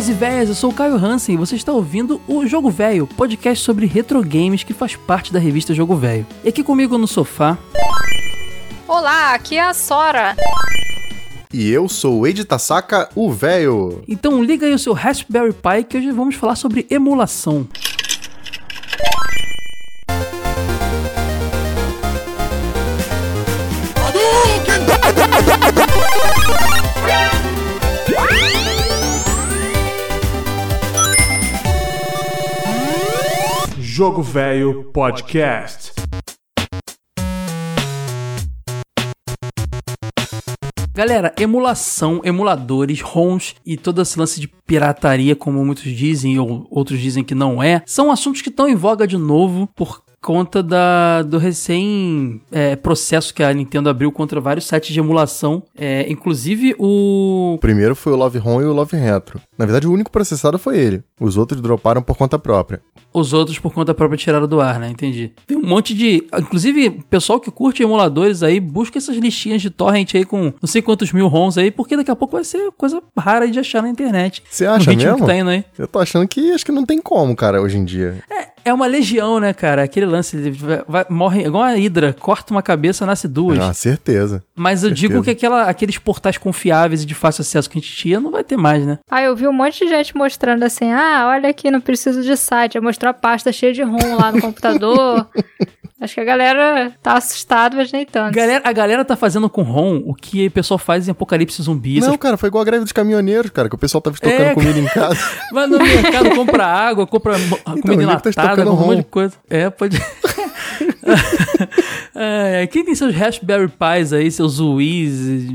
velhos e velhas, eu sou o Caio Hansen e você está ouvindo o Jogo Velho, podcast sobre retro games que faz parte da revista Jogo Velho. E aqui comigo no sofá. Olá, aqui é a Sora. E eu sou o Ed Tasaka, o velho. Então liga aí o seu Raspberry Pi que hoje vamos falar sobre emulação. Jogo Velho Podcast. Galera, emulação, emuladores, ROMs e todo esse lance de pirataria, como muitos dizem ou outros dizem que não é, são assuntos que estão em voga de novo por conta da, do recém é, processo que a Nintendo abriu contra vários sites de emulação, é, inclusive o... O primeiro foi o Love Home e o Love Retro. Na verdade, o único processado foi ele. Os outros droparam por conta própria. Os outros por conta própria tiraram do ar, né? Entendi. Tem um monte de... Inclusive, pessoal que curte emuladores aí, busca essas listinhas de torrent aí com não sei quantos mil ROMs aí, porque daqui a pouco vai ser coisa rara de achar na internet. Você acha mesmo? que tá aí. Eu tô achando que acho que não tem como, cara, hoje em dia. É, é uma legião, né, cara? Aquele lance, ele vai, vai- morre igual a Hydra, corta uma cabeça, nasce duas. Ah, certeza. Mas eu digo certeza. que aquela, aqueles portais confiáveis e de fácil acesso que a gente tinha não vai ter mais, né? Ah, eu vi um monte de gente mostrando assim: ah, olha aqui, não preciso de site. Aí mostrou a pasta cheia de ROM lá no computador. Acho que a galera tá assustada, mas nem tanto. Galera, a galera tá fazendo com ROM o que o pessoal faz em Apocalipse Zumbi. Não, essas- cara, foi igual a greve dos caminhoneiros, cara, que o pessoal tava estocando É, comida em casa. Vai no mercado, compra água, compra mo- comida tá enlatada, estocando um monte ROM. de coisa. É, pode. É, quem tem seus Raspberry Pis aí, seus Wii's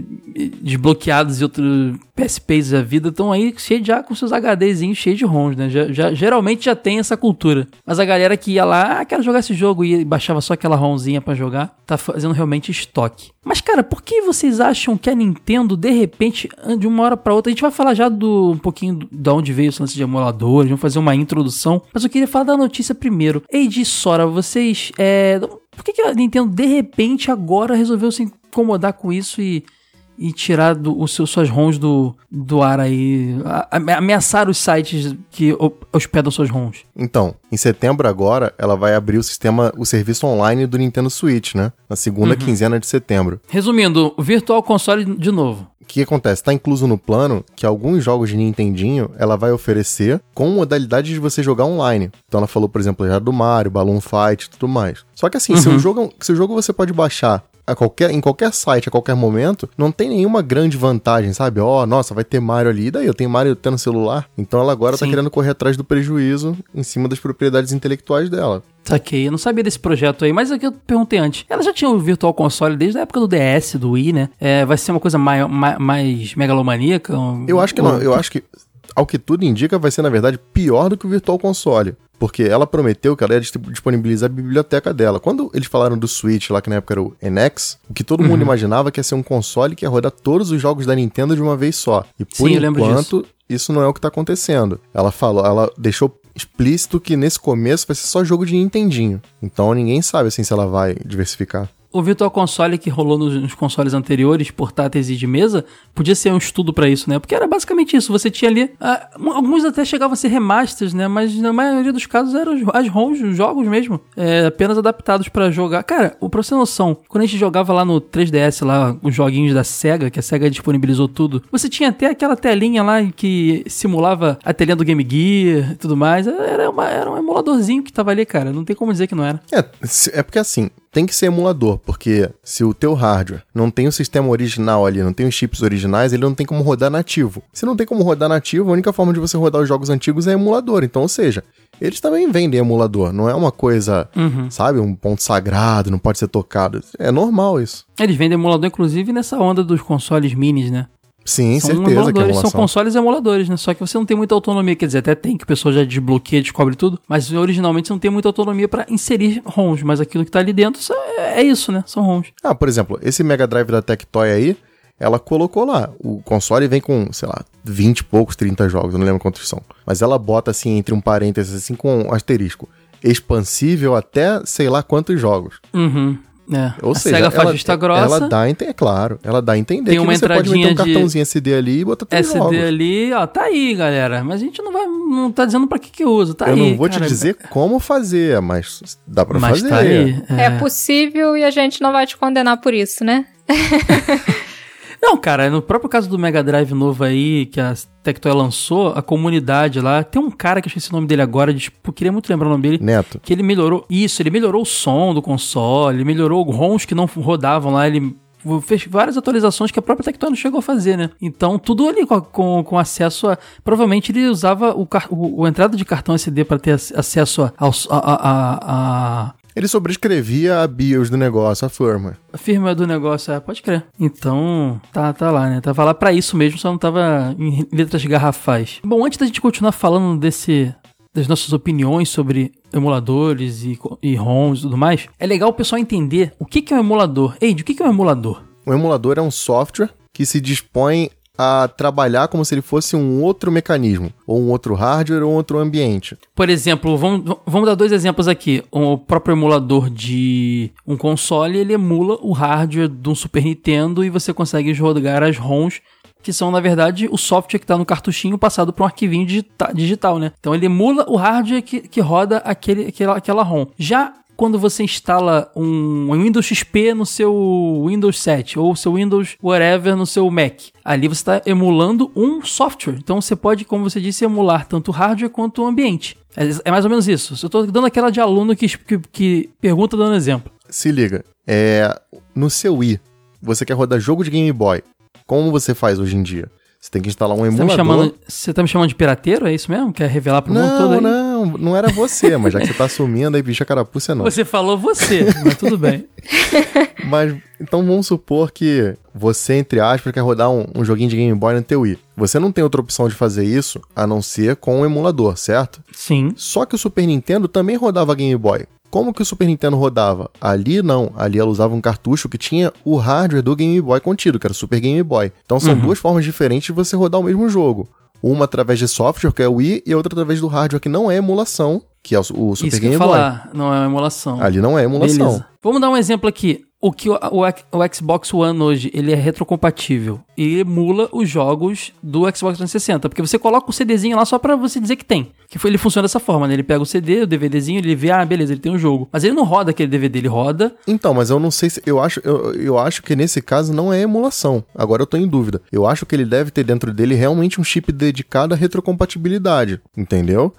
desbloqueados e outros PSPs da vida, estão aí cheios já com seus HDzinhos cheios de ROMs, né? Já, já- geralmente já tem essa cultura. Mas a galera que ia lá, ah, quero jogar esse jogo e baixava só aquela ROMzinha pra jogar, tá fazendo realmente estoque. Mas, cara, por que vocês acham que a Nintendo, de repente, de uma hora pra outra, a gente vai falar já do um pouquinho de onde veio esse lance de emuladores, vamos fazer uma introdução, mas eu queria falar da notícia primeiro. Eiji e Sora, vocês, é, por que, que a Nintendo, de repente, agora resolveu se incomodar com isso e, e tirar do, os seus, suas ROMs do, do ar aí, a- ameaçar os sites que ho- hospedam suas ROMs? Então, em setembro agora, ela vai abrir o sistema, o serviço online do Nintendo Switch, né? Na segunda Uhum. quinzena de setembro. Resumindo, o Virtual Console de novo. O que acontece? Tá incluso no plano que alguns jogos de Nintendinho ela vai oferecer com modalidade de você jogar online. Então ela falou, por exemplo, já do Mario, Balloon Fight e tudo mais. Só que assim, se, o jogo, se o jogo você pode baixar a qualquer, em qualquer site, a qualquer momento, não tem nenhuma grande vantagem, sabe? Ó, nossa, vai ter Mario ali, e daí eu tenho Mario até no celular. Então ela agora tá Sim. querendo correr atrás do prejuízo em cima das propriedades intelectuais dela. Saquei, eu não sabia desse projeto aí, mas é que eu perguntei antes. Ela já tinha o Virtual Console desde a época do DS, do Wii, né? É, vai ser uma coisa mai, mai- mais megalomaníaca? Eu acho que não. Eu acho que, ao que tudo indica, vai ser, na verdade, pior do que o Virtual Console. Porque ela prometeu que ela ia dis- disponibilizar a biblioteca dela. Quando eles falaram do Switch, lá que na época era o NX, o que todo mundo imaginava que ia ser um console que ia rodar todos os jogos da Nintendo de uma vez só. E por Sim, enquanto, isso não é o que tá acontecendo. Ela falou, ela deixou explícito que nesse começo vai ser só jogo de Nintendinho. Então ninguém sabe assim se ela vai diversificar. O Virtual Console que rolou nos, nos consoles anteriores, portáteis e de mesa, podia ser um estudo pra isso, né? Porque era basicamente isso. Você tinha ali. ah, alguns até chegavam a ser remasters, né? Mas na maioria dos casos eram as ROMs, os jogos mesmo. é, apenas adaptados pra jogar. Cara, pra você ter noção, quando a gente jogava lá no 3DS, lá, os joguinhos da SEGA, que a SEGA disponibilizou tudo, você tinha até aquela telinha lá que simulava a telinha do Game Gear e tudo mais. Era, uma- era um emuladorzinho que tava ali, cara. Não tem como dizer que não era. É, é porque assim, tem que ser emulador, porque se o teu hardware não tem o sistema original ali, não tem os chips originais, ele não tem como rodar nativo. Se não tem como rodar nativo, a única forma de você rodar os jogos antigos é emulador. Então, ou seja, eles também vendem emulador, não é uma coisa, sabe, um ponto sagrado, não pode ser tocado. É normal isso. Eles vendem emulador, inclusive, nessa onda dos consoles minis, né? Sim, são certeza que é emulação. são consoles emuladores, né? Só que você não tem muita autonomia, quer dizer, até tem que o pessoal já desbloqueia, descobre tudo, mas originalmente você não tem muita autonomia pra inserir ROMs, mas aquilo que tá ali dentro é é isso, né? São ROMs. Ah, por exemplo, esse Mega Drive da Tectoy aí, ela colocou lá. O console vem com, sei lá, 20 e poucos, 30 jogos, eu não lembro quantos são. Mas ela bota assim, entre um parênteses, assim, com um asterisco. Expansível até sei lá quantos jogos. Uhum. É. Ou a seja, SEGA faz ela, vista grossa. ela dá a entender, é claro, ela dá a entender Tem que uma você pode meter um cartãozinho SD ali e botar os SD jogos. ali, ó, tá aí, galera. Mas a gente não vai, não tá dizendo pra que que usa, tá Eu aí. não vou te cara. dizer como fazer, mas dá pra Mas fazer. tá aí. É. possível e a gente não vai te condenar por isso, né? Não, cara, no próprio caso do Mega Drive novo aí, que a Tectoy lançou, a comunidade lá, tem um cara que eu esqueci o nome dele agora, de, tipo, queria muito lembrar o nome dele, Neto, que ele melhorou, isso, ele melhorou o som do console, ele melhorou ROMs que não rodavam lá, ele fez várias atualizações que a própria Tectoy não chegou a fazer, né? Então, tudo ali com, com, com acesso a... Provavelmente ele usava o, car- o, o entrada de cartão SD para ter ac- acesso a, a, a, a, ele sobrescrevia a BIOS do negócio, a firmware. a firma do negócio, é, pode crer. Então, tá, tá lá, né? Tava lá pra isso mesmo, só não tava em letras garrafais. Bom, antes da gente continuar falando desse das nossas opiniões sobre emuladores e, e ROMs e tudo mais, é legal o pessoal entender o que, que é um emulador. Eide, o que, que é um emulador? Um emulador é um software que se dispõe a trabalhar como se ele fosse um outro mecanismo, ou um outro hardware ou um outro ambiente. Por exemplo, vamos, vamos dar dois exemplos aqui. O próprio emulador de um console, ele emula o hardware de um Super Nintendo e você consegue jogar as ROMs, que são, na verdade, o software que está no cartuchinho passado para um arquivinho digita- digital, né? Então ele emula o hardware que, que roda aquele, aquela, aquela ROM. Já quando você instala um Windows XP no seu Windows 7 ou seu Windows whatever no seu Mac, ali você está emulando um software. Então você pode, como você disse, emular tanto o hardware quanto o ambiente. É, é mais ou menos isso. Eu estou dando aquela de aluno que, que, que pergunta dando exemplo. Se liga, é, no seu Wii, você quer rodar jogo de Game Boy. Como você faz hoje em dia? Você tem que instalar um tá, emulador. chamando, você tá me chamando de pirateiro? É isso mesmo? Quer revelar pro mundo todo Não, aí? não, não era você, mas já que você tá assumindo aí, bicha carapuça é não. Você falou você, mas tudo bem. Mas então vamos supor que você, entre aspas, quer rodar um, um joguinho de Game Boy no teu Wii. Você não tem outra opção de fazer isso a não ser com um emulador, certo? Sim. Só que o Super Nintendo também rodava Game Boy. Como que o Super Nintendo rodava? Ali não, ali ela usava um cartucho que tinha o hardware do Game Boy contido, que era o Super Game Boy. Então são duas formas diferentes de você rodar o mesmo jogo. Uma através de software, que é o Wii, e outra através do hardware, que não é emulação, que é o, Super isso que eu Game Boy. falar. Não é uma emulação. Ali não é emulação. Beleza. Vamos dar um exemplo aqui. O que o, o- o Xbox One hoje, ele é retrocompatível e emula os jogos do Xbox 360, porque você coloca o CDzinho lá só pra você dizer que tem. Que foi, ele funciona dessa forma, né? Ele pega o CD, o DVDzinho, ele vê, ah, beleza, ele tem um jogo. Mas ele não roda aquele DVD, ele roda Então, mas eu não sei se. Eu acho, eu, eu acho que nesse caso não é emulação. Agora eu tô em dúvida. Eu acho que ele deve ter dentro dele realmente um chip dedicado à retrocompatibilidade. Entendeu?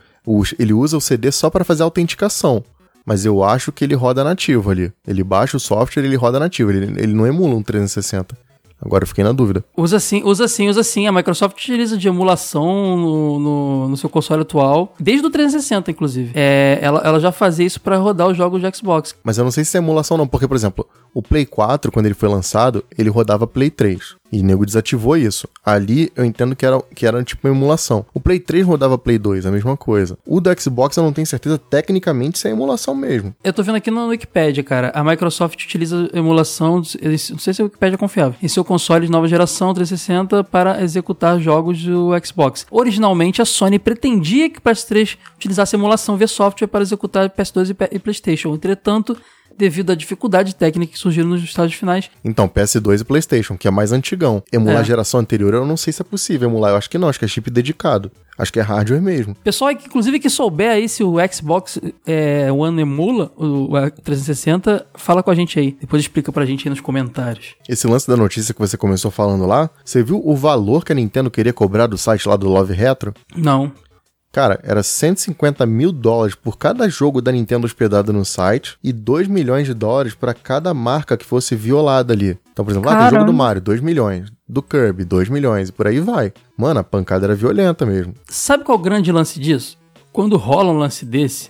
Ele usa o CD só para fazer a autenticação. Mas eu acho que ele roda nativo ali. Ele baixa o software e ele roda nativo. Ele, ele não emula um 360. Agora eu fiquei na dúvida. Usa sim, usa sim, usa sim. A Microsoft utiliza de emulação no, no, no seu console atual, desde o 360, inclusive. É, ela, ela já fazia isso pra rodar os jogos de Xbox. Mas eu não sei se é emulação não, porque, por exemplo, o Play 4, quando ele foi lançado, ele rodava Play 3. E o nego desativou isso. Ali eu entendo que era, que era tipo uma emulação. O Play 3 rodava Play 2, a mesma coisa. O do Xbox eu não tenho certeza tecnicamente se é emulação mesmo. Eu tô vendo aqui no Wikipedia, cara. A Microsoft utiliza emulação, não sei se a Wikipedia é confiável, em seu console de nova geração 360 para executar jogos do Xbox. Originalmente, a Sony pretendia que o PS3 utilizasse emulação via software para executar PS2 e P- e PlayStation. Entretanto, devido à dificuldade técnica que surgiu nos estágios finais, Então, PS2 e PlayStation, que é mais antigão. Emular É. a geração anterior, eu não sei se é possível emular. Eu acho que não, acho que é chip dedicado. Acho que é hardware mesmo. Pessoal, inclusive, que souber aí se o Xbox é, One emula o, o 360, fala com a gente aí. Depois explica pra gente aí nos comentários. Esse lance da notícia que você começou falando lá, você viu o valor que a Nintendo queria cobrar do site lá do Love Retro? Não. Cara, era 150 mil dólares por cada jogo da Nintendo hospedado no site e 2 milhões de dólares para cada marca que fosse violada ali. Então, por exemplo, lá tem o jogo do Mario, 2 milhões. Do Kirby, 2 milhões. E por aí vai. Mano, a pancada era violenta mesmo. Sabe qual é o grande lance disso? Quando rola um lance desse,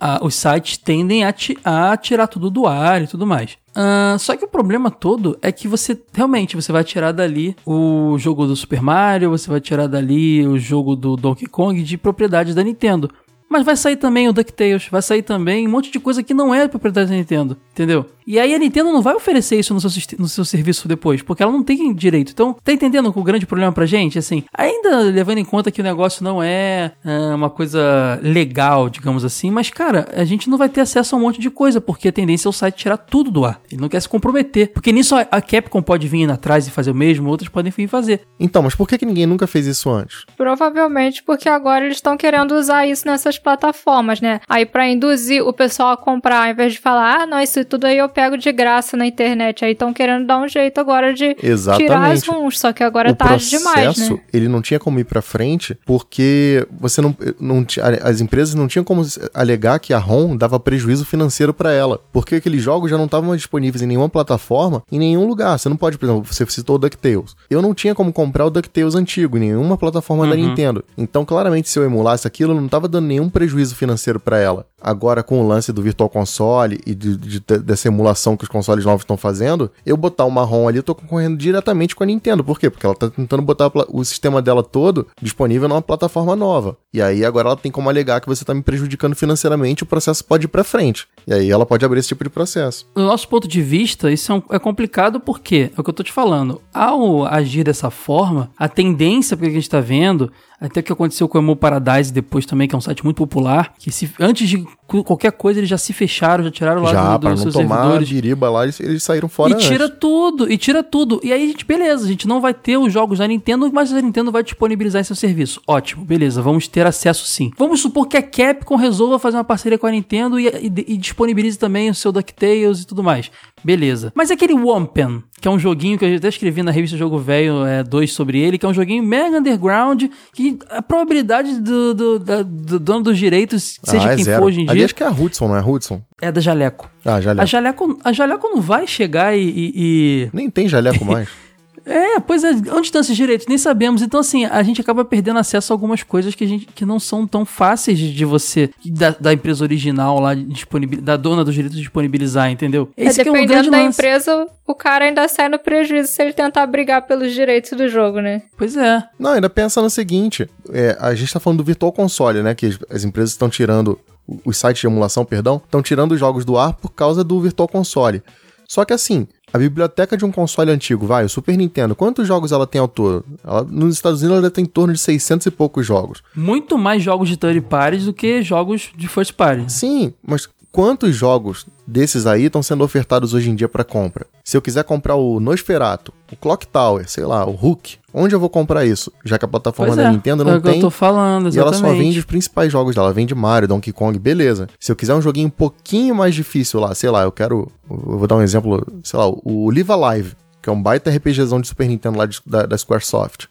ah, os sites tendem a, ti- a tirar tudo do ar e tudo mais. Ah, só que o problema todo é que você realmente você vai tirar dali o jogo do Super Mario, você vai tirar dali o jogo do Donkey Kong de propriedade da Nintendo. Mas vai sair também o DuckTales, vai sair também um monte de coisa que não é propriedade da Nintendo, entendeu? E aí a Nintendo não vai oferecer isso no seu, no seu serviço depois, porque ela não tem direito. Então, tá entendendo o grande problema pra gente? Assim, ainda levando em conta que o negócio não é ah, uma coisa legal, digamos assim, mas, cara, a gente não vai ter acesso a um monte de coisa, porque a tendência é o site tirar tudo do ar. Ele não quer se comprometer. Porque nisso a- a Capcom pode vir atrás e fazer o mesmo, outras podem vir fazer. Então, mas por que, que ninguém nunca fez isso antes? Provavelmente porque agora eles estão querendo usar isso nessas plataformas, né? Aí pra induzir o pessoal a comprar, ao invés de falar, ah, não, isso tudo aí eu pego de graça na internet. Aí estão querendo dar um jeito agora de tirar as Exatamente. runs, só que agora é o tarde processo, demais, né? ele não tinha como ir pra frente porque você não, não as empresas não tinham como alegar que a ROM dava prejuízo financeiro pra ela, porque aqueles jogos já não estavam disponíveis em nenhuma plataforma, em nenhum lugar. Você não pode, por exemplo, você citou o DuckTales. Eu não tinha como comprar o DuckTales antigo em nenhuma plataforma da Nintendo. Então, claramente, se eu emulasse aquilo, eu não tava dando nenhum prejuízo financeiro pra ela. Agora, com o lance do Virtual Console e de, de- de- dessa emulação que os consoles novos estão fazendo, eu botar uma ROM ali, eu tô concorrendo diretamente com a Nintendo. Por quê? Porque ela tá tentando botar o sistema dela todo disponível numa plataforma nova. E aí, agora ela tem como alegar que você tá me prejudicando financeiramente, o processo pode ir pra frente. E aí, ela pode abrir esse tipo de processo. Do nosso ponto de vista, isso é, um- é complicado porque, é o que eu tô te falando, ao agir dessa forma, a tendência, porque a gente tá vendo, até o que aconteceu com o Emo Paradise depois também, que é um site muito popular, que se, antes de qualquer coisa eles já se fecharam, já tiraram lá Já, do, pra dos seus tomar servidores. biriba lá, eles, eles saíram fora E tira antes. tudo, e tira tudo. E aí, gente, beleza, a gente não vai ter os jogos da Nintendo, mas a Nintendo vai disponibilizar em seu serviço. Ótimo, beleza, vamos ter acesso sim. Vamos supor que a Capcom resolva fazer uma parceria com a Nintendo e, e- e disponibilize também o seu DuckTales e tudo mais. Beleza. Mas aquele Wampen, que é um joguinho que eu até escrevi na revista Jogo Velho 2 sobre ele, que é um joguinho mega underground, que a probabilidade do, do, da- do dono dos direitos, seja ah, é quem zero. for hoje em Ali acho que é a Hudson, não é a Hudson? é da Jaleco. Ah, Jaleco. A Jaleco, a Jaleco não vai chegar e- e- e Nem tem Jaleco mais. é, pois é, onde estão esses direitos? Nem sabemos. Então, assim, a gente acaba perdendo acesso a algumas coisas que, a gente, que não são tão fáceis de, de você, da, da empresa original lá, da dona dos direitos disponibilizar, entendeu? É, Esse é um grande dependendo da lance. empresa, o cara ainda sai no prejuízo se ele tentar brigar pelos direitos do jogo, né? Pois é. Não, ainda pensa no seguinte: é, a gente tá falando do Virtual Console, né? Que as, as empresas estão tirando, os sites de emulação, perdão, estão tirando os jogos do ar por causa do Virtual Console. Só que assim, a biblioteca de um console antigo, vai, o Super Nintendo, quantos jogos ela tem ao todo? Ela, nos Estados Unidos ela tem em torno de 600 e poucos jogos. Muito mais jogos de third parties do que jogos de first party. Sim, mas quantos jogos desses aí estão sendo ofertados hoje em dia para compra? Se eu quiser comprar o Nosferatu, o Clock Tower, sei lá, o Hook, onde eu vou comprar isso? Já que a plataforma Pois da é, Nintendo é não o que eu tem. tô falando, E ela só exatamente. vende os principais jogos dela. Ela vende Mario, Donkey Kong, beleza. Se eu quiser um joguinho um pouquinho mais difícil lá, sei lá, eu quero. Eu vou dar um exemplo, sei lá, o Live Alive, que é um baita RPGzão de Super Nintendo lá de- da, da Squaresoft.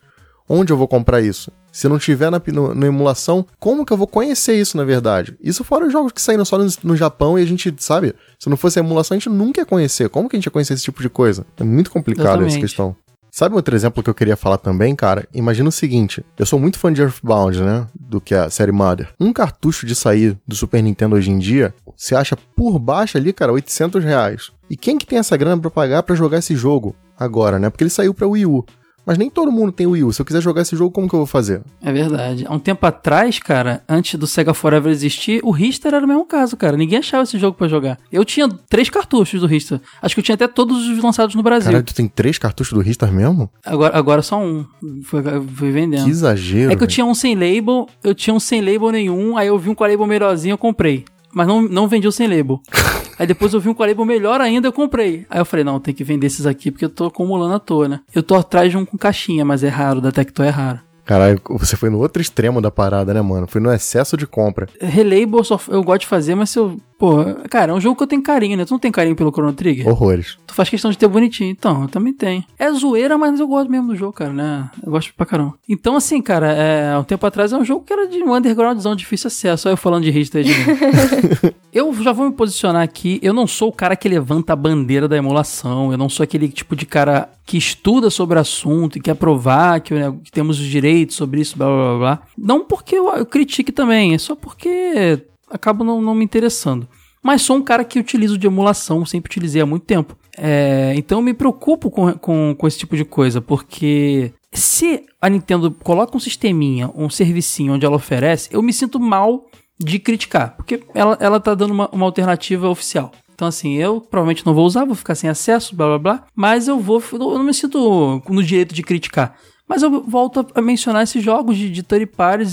Onde eu vou comprar isso? Se não tiver na, no, na emulação, como que eu vou conhecer isso na verdade? Isso fora os jogos que saíram só no, no Japão e a gente, sabe? Se não fosse a emulação, a gente nunca ia conhecer. Como que a gente ia conhecer esse tipo de coisa? É muito complicado essa Exatamente. questão. Sabe outro exemplo que eu queria falar também, cara? Imagina o seguinte: eu sou muito fã de Earthbound, né? Do que a série Mother. Um cartucho de sair do Super Nintendo hoje em dia, você acha por baixo ali, cara, 800 reais. E quem que tem essa grana pra pagar pra jogar esse jogo agora, né? Porque ele saiu pra Wii U. Mas nem todo mundo tem Wii U. Se eu quiser jogar esse jogo, como que eu vou fazer? É verdade. Há um tempo atrás, cara, antes do Sega Forever existir, o Richter era o mesmo caso, cara. Ninguém achava esse jogo pra jogar. Eu tinha três cartuchos do Richter. Acho que eu tinha até todos os lançados no Brasil. Caralho, tu tem três cartuchos do Ristar mesmo? Agora, agora só um. Foi, fui vendendo. Que exagero. É que eu velho. tinha um sem label, eu tinha um sem label nenhum, aí eu vi um com a label melhorzinho, eu comprei. Mas não, não vendi o sem label. aí depois eu vi um com a label melhor ainda, eu comprei. Aí eu falei, não, tem que vender esses aqui porque eu tô acumulando à toa, né? Eu tô atrás de um com caixinha, mas é raro, da Tectoy é raro. Caralho, você foi no outro extremo da parada, né, mano? Foi no excesso de compra. Relabel eu, só, eu gosto de fazer, mas se eu. Pô, cara, é um jogo que eu tenho carinho, né? Tu não tem carinho pelo Chrono Trigger? Horrores. Tu faz questão de ter bonitinho. Então, eu também tenho. É zoeira, mas eu gosto mesmo do jogo, cara, né? Eu gosto pra caramba. Então, assim, cara, é, um tempo atrás é um jogo que era de um undergroundzão, difícil acesso. Olha eu falando de Richter de. Eu já vou me posicionar aqui. Eu não sou o cara que levanta a bandeira da emulação. Eu não sou aquele tipo de cara que estuda sobre o assunto e quer provar que, né, que temos os direitos sobre isso, blá blá blá blá. Não porque eu, eu critique também, é só porque acabo não, não me interessando. Mas sou um cara que utilizo de emulação, sempre utilizei há muito tempo. É, então eu me preocupo com, com, com esse tipo de coisa, porque se a Nintendo coloca um sisteminha, um servicinho onde ela oferece, eu me sinto mal de criticar, porque ela, ela tá dando uma, uma alternativa oficial. Então, assim, eu provavelmente não vou usar, vou ficar sem acesso, blá blá blá. Mas eu vou. Eu não me sinto no direito de criticar. Mas eu volto a mencionar esses jogos de, de third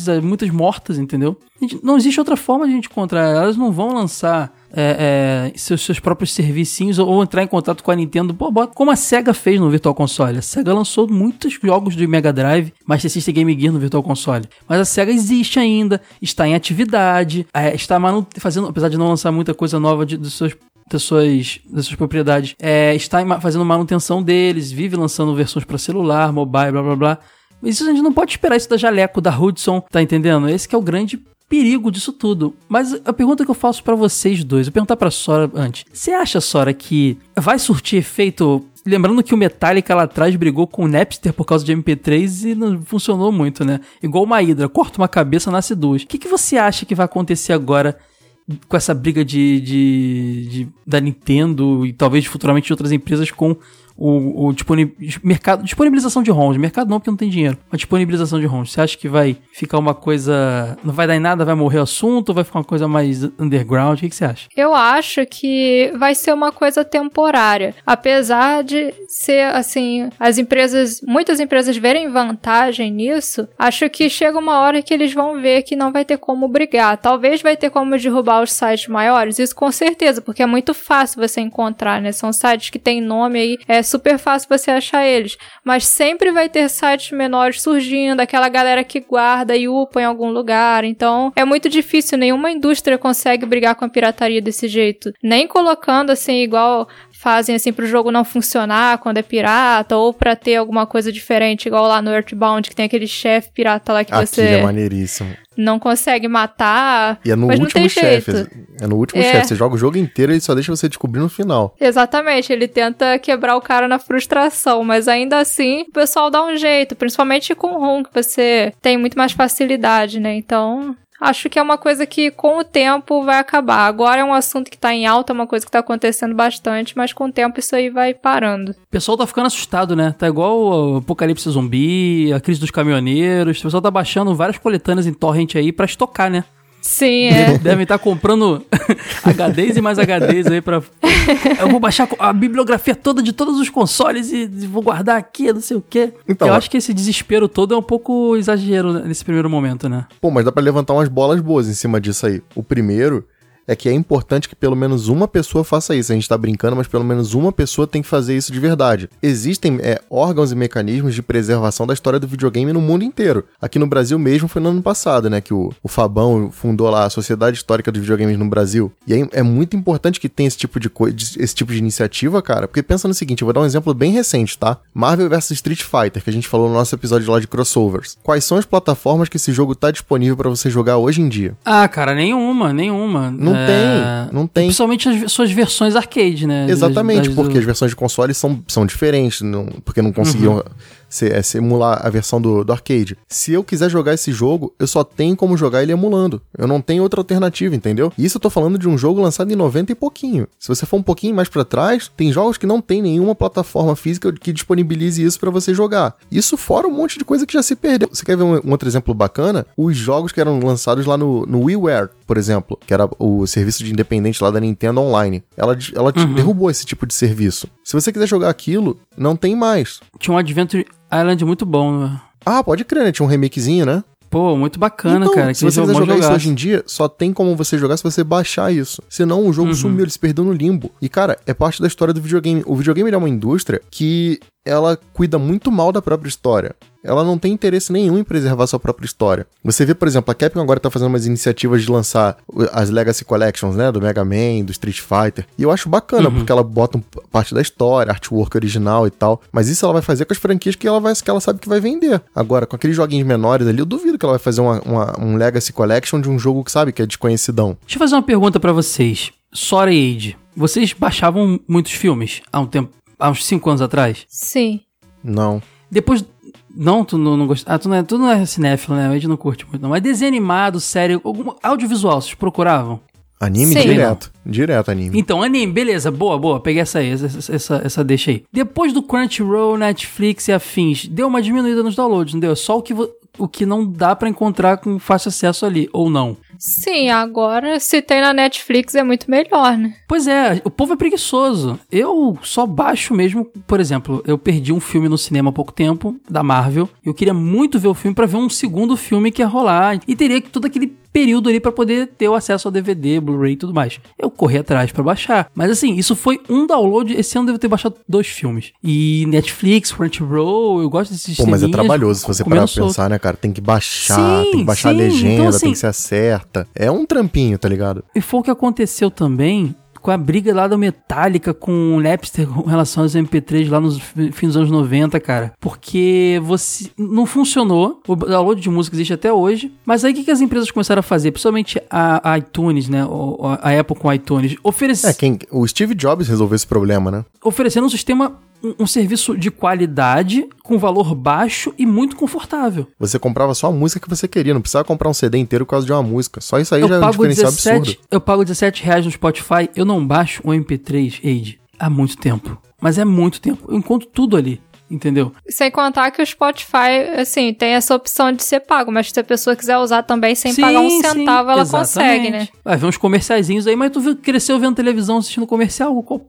eh, muitas mortas, entendeu? Gente, não existe outra forma de a gente encontrar. Elas não vão lançar é, é, seus, seus próprios servicinhos ou, ou, entrar em contato com a Nintendo. Pô, bota, como a SEGA fez no Virtual Console. A SEGA lançou muitos jogos do Mega Drive, Master System Game Gear no Virtual Console. Mas a SEGA existe ainda, está em atividade, é, está fazendo, apesar de não lançar muita coisa nova de, dos seus das suas, das suas propriedades, é, está fazendo manutenção deles, vive lançando versões para celular, mobile, blá blá blá. Isso a gente não pode esperar isso da Jaleco, da Hudson, tá entendendo? Esse é o grande perigo disso tudo. Mas a pergunta que eu faço para vocês dois, eu perguntar pra Sora antes. Você acha, Sora, que vai surtir efeito Lembrando que o Metallica lá atrás brigou com o Napster por causa de MP3 e não funcionou muito, né? Igual uma hidra, corta uma cabeça, nasce duas. O que, que você acha que vai acontecer agora com essa briga de, de, de, da Nintendo e talvez futuramente de outras empresas com o, o mercado, disponibilização de ROMs. Mercado não, porque não tem dinheiro. A disponibilização de ROMs. Você acha que vai ficar uma coisa. Não vai dar em nada, vai morrer o assunto, vai ficar uma coisa mais underground? O que, que você acha? Eu acho que vai ser uma coisa temporária. Apesar de ser assim, as empresas, muitas empresas verem vantagem nisso, acho que chega uma hora que eles vão ver que não vai ter como brigar. Talvez vai ter como derrubar os sites maiores, isso com certeza, porque é muito fácil você encontrar, né? São sites que têm nome aí, é super fácil você achar eles. Mas sempre vai ter sites menores surgindo, aquela galera que guarda e upa em algum lugar. Então é muito difícil, nenhuma indústria consegue brigar com a pirataria desse jeito. Nem colocando assim, igual fazem assim pro jogo não funcionar quando é pirata, ou para ter alguma coisa diferente, igual lá no Earthbound, que tem aquele chefe pirata lá que Aquilo você. é maneiríssimo. Não consegue matar. E é no último chefe. É no último É. chefe. Você joga o jogo inteiro e ele só deixa você descobrir no final. Exatamente, ele tenta quebrar o cara na frustração, mas ainda assim o pessoal dá um jeito, principalmente com o ROM, que você tem muito mais facilidade, né? Então. Acho que é uma coisa que com o tempo vai acabar. Agora é um assunto que tá em alta, é uma coisa que tá acontecendo bastante, mas com o tempo isso aí vai parando. O pessoal tá ficando assustado, né? Tá igual o Apocalipse Zumbi, a crise dos caminhoneiros. O pessoal tá baixando várias coletâneas em torrent aí pra estocar, né? Sim, é. Devem estar comprando HDs e mais HDs aí pra. Eu vou baixar a bibliografia toda de todos os consoles e vou guardar aqui, não sei o quê. Então, Eu acho que esse desespero todo é um pouco exagero né, nesse primeiro momento, né? Pô, mas dá pra levantar umas bolas boas em cima disso aí. O primeiro é que é importante que pelo menos uma pessoa faça isso. A gente tá brincando, mas pelo menos uma pessoa tem que fazer isso de verdade. Existem é, órgãos e mecanismos de preservação da história do videogame no mundo inteiro. Aqui no Brasil mesmo foi no ano passado, né? Que o, o Fabão fundou lá a Sociedade Histórica dos Videogames no Brasil. E aí é muito importante que tenha esse tipo de coisa, esse tipo de iniciativa, cara. Porque pensa no seguinte, eu vou dar um exemplo bem recente, tá? Marvel vs Street Fighter, que a gente falou no nosso episódio lá de crossovers. Quais são as plataformas que esse jogo tá disponível pra você jogar hoje em dia? Ah, cara, nenhuma, nenhuma. Não tem, não tem. Principalmente as suas versões arcade, né? Exatamente, Das- das- porque as versões de console são, são diferentes, não, porque não conseguiam se- é, simular a versão do, do arcade. Se eu quiser jogar esse jogo, eu só tenho como jogar ele emulando. Eu não tenho outra alternativa, entendeu? E isso eu tô falando de um jogo lançado em 90 e pouquinho. Se você for um pouquinho mais pra trás, tem jogos que não tem nenhuma plataforma física que disponibilize isso pra você jogar. Isso fora um monte de coisa que já se perdeu. Você quer ver um, um outro exemplo bacana? Os jogos que eram lançados lá no, no WiiWare, por exemplo, que era o serviço de independente lá da Nintendo Online. Ela, ela derrubou esse tipo de serviço. Se você quiser jogar aquilo, não tem mais. Tinha um Adventure Island muito bom, né? Ah, pode crer, né? Tinha um remakezinho, né? Pô, muito bacana, Então, cara. se você quiser jogar isso hoje em dia, só tem como você jogar se você baixar isso. Senão o jogo Uhum. sumiu, ele se perdeu no limbo. E, cara, é parte da história do videogame. O videogame é uma indústria que ela cuida muito mal da própria história. Ela não tem interesse nenhum em preservar sua própria história. Você vê, por exemplo, a Capcom agora tá fazendo umas iniciativas de lançar as Legacy Collections, né? Do Mega Man, do Street Fighter. E eu acho bacana, porque ela bota parte da história, artwork original e tal. Mas isso ela vai fazer com as franquias que ela, vai, que ela sabe que vai vender. Agora, com aqueles joguinhos menores ali, eu duvido que ela vai fazer uma, uma- um Legacy Collection de um jogo que sabe que é desconhecidão. Deixa eu fazer uma pergunta pra vocês. Sora e Age, vocês baixavam muitos filmes há um tempo, há uns 5 anos atrás? Sim. Não. Depois. Não, tu não, não gosta. Ah, tu não, é, tu não é cinéfilo, né? A gente não curte muito, não. Mas desenho animado, série, algum audiovisual, vocês procuravam? Anime Sim. direto. Direto anime. Então, anime, beleza, boa, boa, peguei essa aí, essa, essa, essa deixa aí. Depois do Crunchyroll, Netflix e afins, deu uma diminuída nos downloads, não deu? É Só o que, o que não dá pra encontrar com fácil acesso ali, ou não. Sim, agora se tem na Netflix é muito melhor, né? Pois é, o povo é preguiçoso. Eu só baixo mesmo, por exemplo, eu perdi um filme no cinema há pouco tempo, da Marvel. Eu queria muito ver o filme para ver um segundo filme que ia rolar. E teria todo aquele período ali para poder ter o acesso ao DVD, Blu-ray e tudo mais. Eu corri atrás para baixar. Mas assim, isso foi um download. Esse ano eu devo ter baixado dois filmes. E Netflix, Crunchyroll, eu gosto desses Pô, mas é trabalhoso se você parar pra pensar, né, cara? Tem que baixar, Sim, tem que baixar sim. a legenda, Então, assim- tem que ser certa. É um trampinho, tá ligado? E foi o que aconteceu também com a briga lá da Metallica com o Napster com relação aos MP3 lá nos fi- fins dos anos 90, cara. Porque você não funcionou. O download de música existe até hoje. Mas aí o que, que as empresas começaram a fazer? Principalmente a, a iTunes, né? A Apple com iTunes. Oferece, É, quem, o Steve Jobs resolveu esse problema, né? oferecendo um sistema, um, um serviço de qualidade, com valor baixo e muito confortável. Você comprava só a música que você queria, não precisava comprar um CD inteiro por causa de uma música. Só isso aí eu já é um pago diferencial 17, absurdo. eu pago 17 reais no Spotify, eu não baixo o MP3, Age, há muito tempo. Mas é muito tempo. Eu encontro tudo ali, entendeu? Sem contar que o Spotify, assim, tem essa opção de ser pago, mas se a pessoa quiser usar também sem pagar um Sim, centavo, sim, ela exatamente. consegue, né? Vai ver uns comerciaizinhos aí, mas tu cresceu vendo televisão assistindo comercial, qual,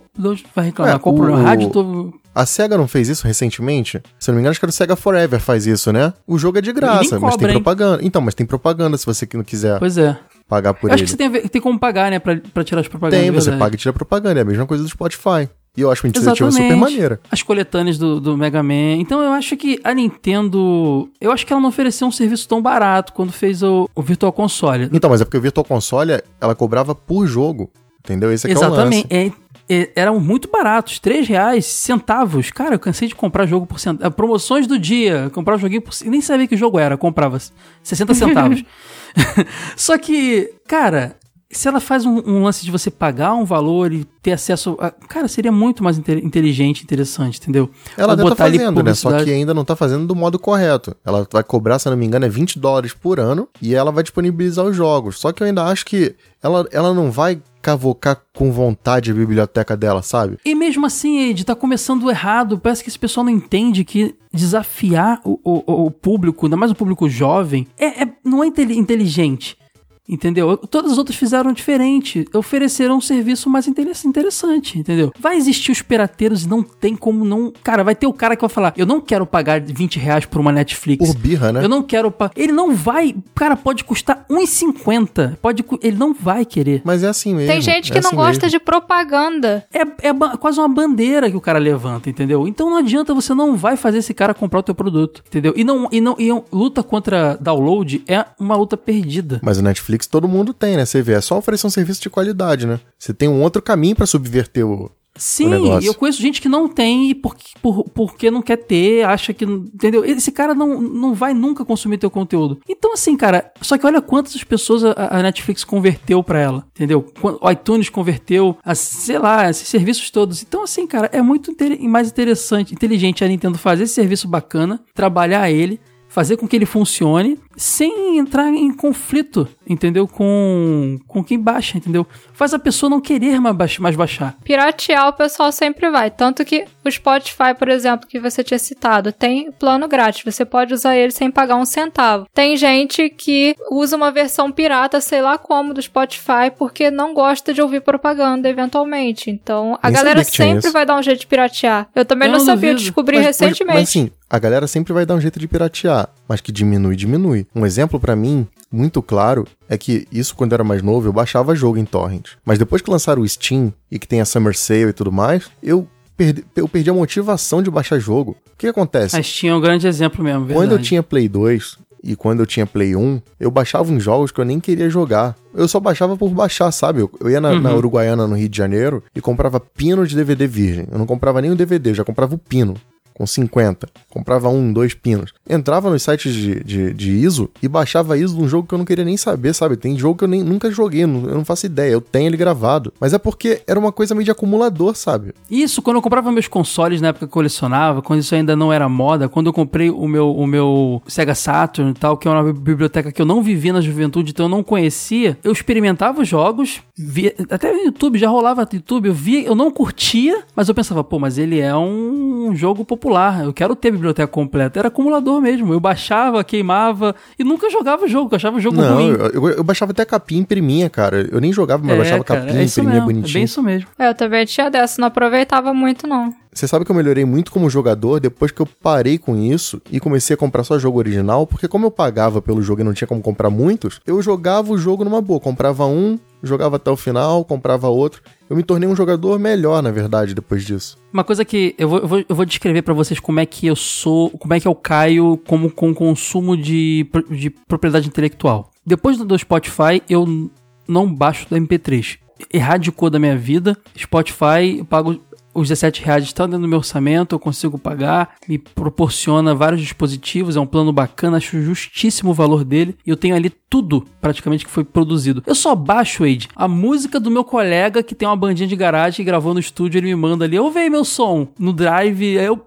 vai reclamar? É, qual o o- problema? Rádio, tô... A SEGA não fez isso recentemente? Se eu não me engano, acho que era o SEGA Forever faz isso, né? O jogo é de graça, mas cobra, tem hein? propaganda. Então, mas tem propaganda se você não quiser Pois é. pagar por Eu acho ele. que você tem, tem como pagar, né, pra, pra tirar as propagandas. Tem, é você paga e tira propaganda. É a mesma coisa do Spotify. E eu acho uma iniciativa Exatamente. super maneira. As coletâneas do, do Mega Man. Então eu acho que a Nintendo. Eu acho que ela não ofereceu um serviço tão barato quando fez o, o Virtual Console. Então, mas é porque o Virtual Console, ela cobrava por jogo. Entendeu? Esse aqui é o lance. Exatamente. É, é, eram muito baratos, 3 reais, centavos. Cara, eu cansei de comprar jogo por centavos. Promoções do dia, comprar um joguinho por. Nem sabia que jogo era, comprava 60 centavos. Só que, cara, se ela faz um, um lance de você pagar um valor e ter acesso. A, cara, seria muito mais inte- inteligente, interessante, entendeu? Ela Ou tá fazendo, né? Só que ainda não tá fazendo do modo correto. Ela vai cobrar, se não me engano, é 20 dólares por ano e ela vai disponibilizar os jogos. Só que eu ainda acho que ela, ela não vai cavocar com vontade a biblioteca dela, sabe? E mesmo assim, Ed, tá começando errado. Parece que esse pessoal não entende que desafiar o, o, o público, ainda mais o público jovem, é, é- não é inteli- inteligente. Entendeu? Todas as outras fizeram diferente. Ofereceram um serviço mais inter- interessante, entendeu? Vai existir os pirateiros e não tem como não. Cara, vai ter o cara que vai falar: Eu não quero pagar 20 reais por uma Netflix. Por birra, né? Eu não quero pagar. Ele não vai. Cara, pode custar 1,50. Pode. cu- Ele não vai querer. Mas é assim mesmo. Tem gente que é não assim gosta mesmo. de propaganda. É, é ba- quase uma bandeira que o cara levanta, entendeu? Então não adianta, você não vai fazer esse cara comprar o teu produto, entendeu? E não e não e luta contra download é uma luta perdida. Mas o Netflix todo mundo tem, né? Você vê, é só oferecer um serviço de qualidade, né? Você tem um outro caminho pra subverter o. Sim, eu conheço gente que não tem e porque, por, porque não quer ter, acha que. Entendeu? Esse cara não, não vai nunca consumir teu conteúdo. Então, assim, cara, só que olha quantas pessoas a, a Netflix converteu pra ela, entendeu? O iTunes converteu, a, sei lá, esses serviços todos. Então, assim, cara, é muito mais interessante, inteligente a Nintendo fazer esse serviço bacana, trabalhar ele. Fazer com que ele funcione sem entrar em conflito, entendeu? Com, com quem baixa, entendeu? Faz a pessoa não querer mais baix- mais baixar. Piratear o pessoal sempre vai. Tanto que o Spotify, por exemplo, que você tinha citado, tem plano grátis. Você pode usar ele sem pagar um centavo. Tem gente que usa uma versão pirata, sei lá como, do Spotify, porque não gosta de ouvir propaganda eventualmente. Então, a Nem galera sempre vai dar um jeito de piratear. Eu também Eu não não sabia, descobri Mas- mas- recentemente. Mas, assim, a galera sempre vai dar um jeito de piratear, mas que diminui, diminui. Um exemplo pra mim, muito claro, é que isso quando eu era mais novo, eu baixava jogo em torrent. Mas depois que lançaram o Steam e que tem a Summer Sale e tudo mais, eu perdi, eu perdi a motivação de baixar jogo. O que acontece? A Steam é um grande exemplo mesmo, verdade. Quando eu tinha Play 2 e quando eu tinha Play 1, eu baixava uns jogos que eu nem queria jogar. Eu só baixava por baixar, sabe? Eu, eu ia na, na Uruguaiana, no Rio de Janeiro, e comprava pino de DVD virgem. Eu não comprava nem o DVD, eu já comprava o pino. Com 50. Comprava um, dois pinos. Entrava nos sites de, de, de ISO e baixava ISO de um jogo que eu não queria nem saber, sabe? Tem jogo que eu nem, nunca joguei, eu não faço ideia. Eu tenho ele gravado. Mas é porque era uma coisa meio de acumulador, sabe? Isso, quando eu comprava meus consoles na época que eu colecionava, quando isso ainda não era moda, quando eu comprei o meu, o meu Sega Saturn e tal, que é uma biblioteca que eu não vivia na juventude, então eu não conhecia, eu experimentava os jogos, via, até no YouTube, já rolava no YouTube, eu via, eu não curtia, mas eu pensava, pô, mas ele é um jogo popular, popular. Eu quero ter a biblioteca completa. Era acumulador mesmo. Eu baixava, queimava e nunca jogava o jogo. Eu achava o jogo Não, ruim. eu, eu- eu baixava até a capinha e imprimia, cara. Eu nem jogava, mas É, baixava cara, capinha, é isso imprimia mesmo, É bonitinho. bem isso mesmo. É, Eu também tinha dessa, não aproveitava muito, não. Você sabe que eu melhorei muito como jogador depois que eu parei com isso e comecei a comprar só jogo original, porque como eu pagava pelo jogo e não tinha como comprar muitos, eu jogava o jogo numa boa. Comprava um, jogava até o final, comprava outro. Eu me tornei um jogador melhor, na verdade, depois disso. Uma coisa que eu vou, eu vou, eu vou descrever pra vocês como é que eu sou, como é que eu caio como com consumo de, de propriedade intelectual. Depois do, Spotify, eu não baixo do MP3. Erradicou da minha vida. Spotify, eu pago os 17 reais estão dentro do meu orçamento, eu consigo pagar, me proporciona vários dispositivos, é um plano bacana, acho justíssimo o valor dele, e eu tenho ali tudo praticamente que foi produzido. Eu só baixo, Wade, a música do meu colega que tem uma bandinha de garagem e gravou no estúdio, ele me manda ali, eu vejo meu som. No drive, eu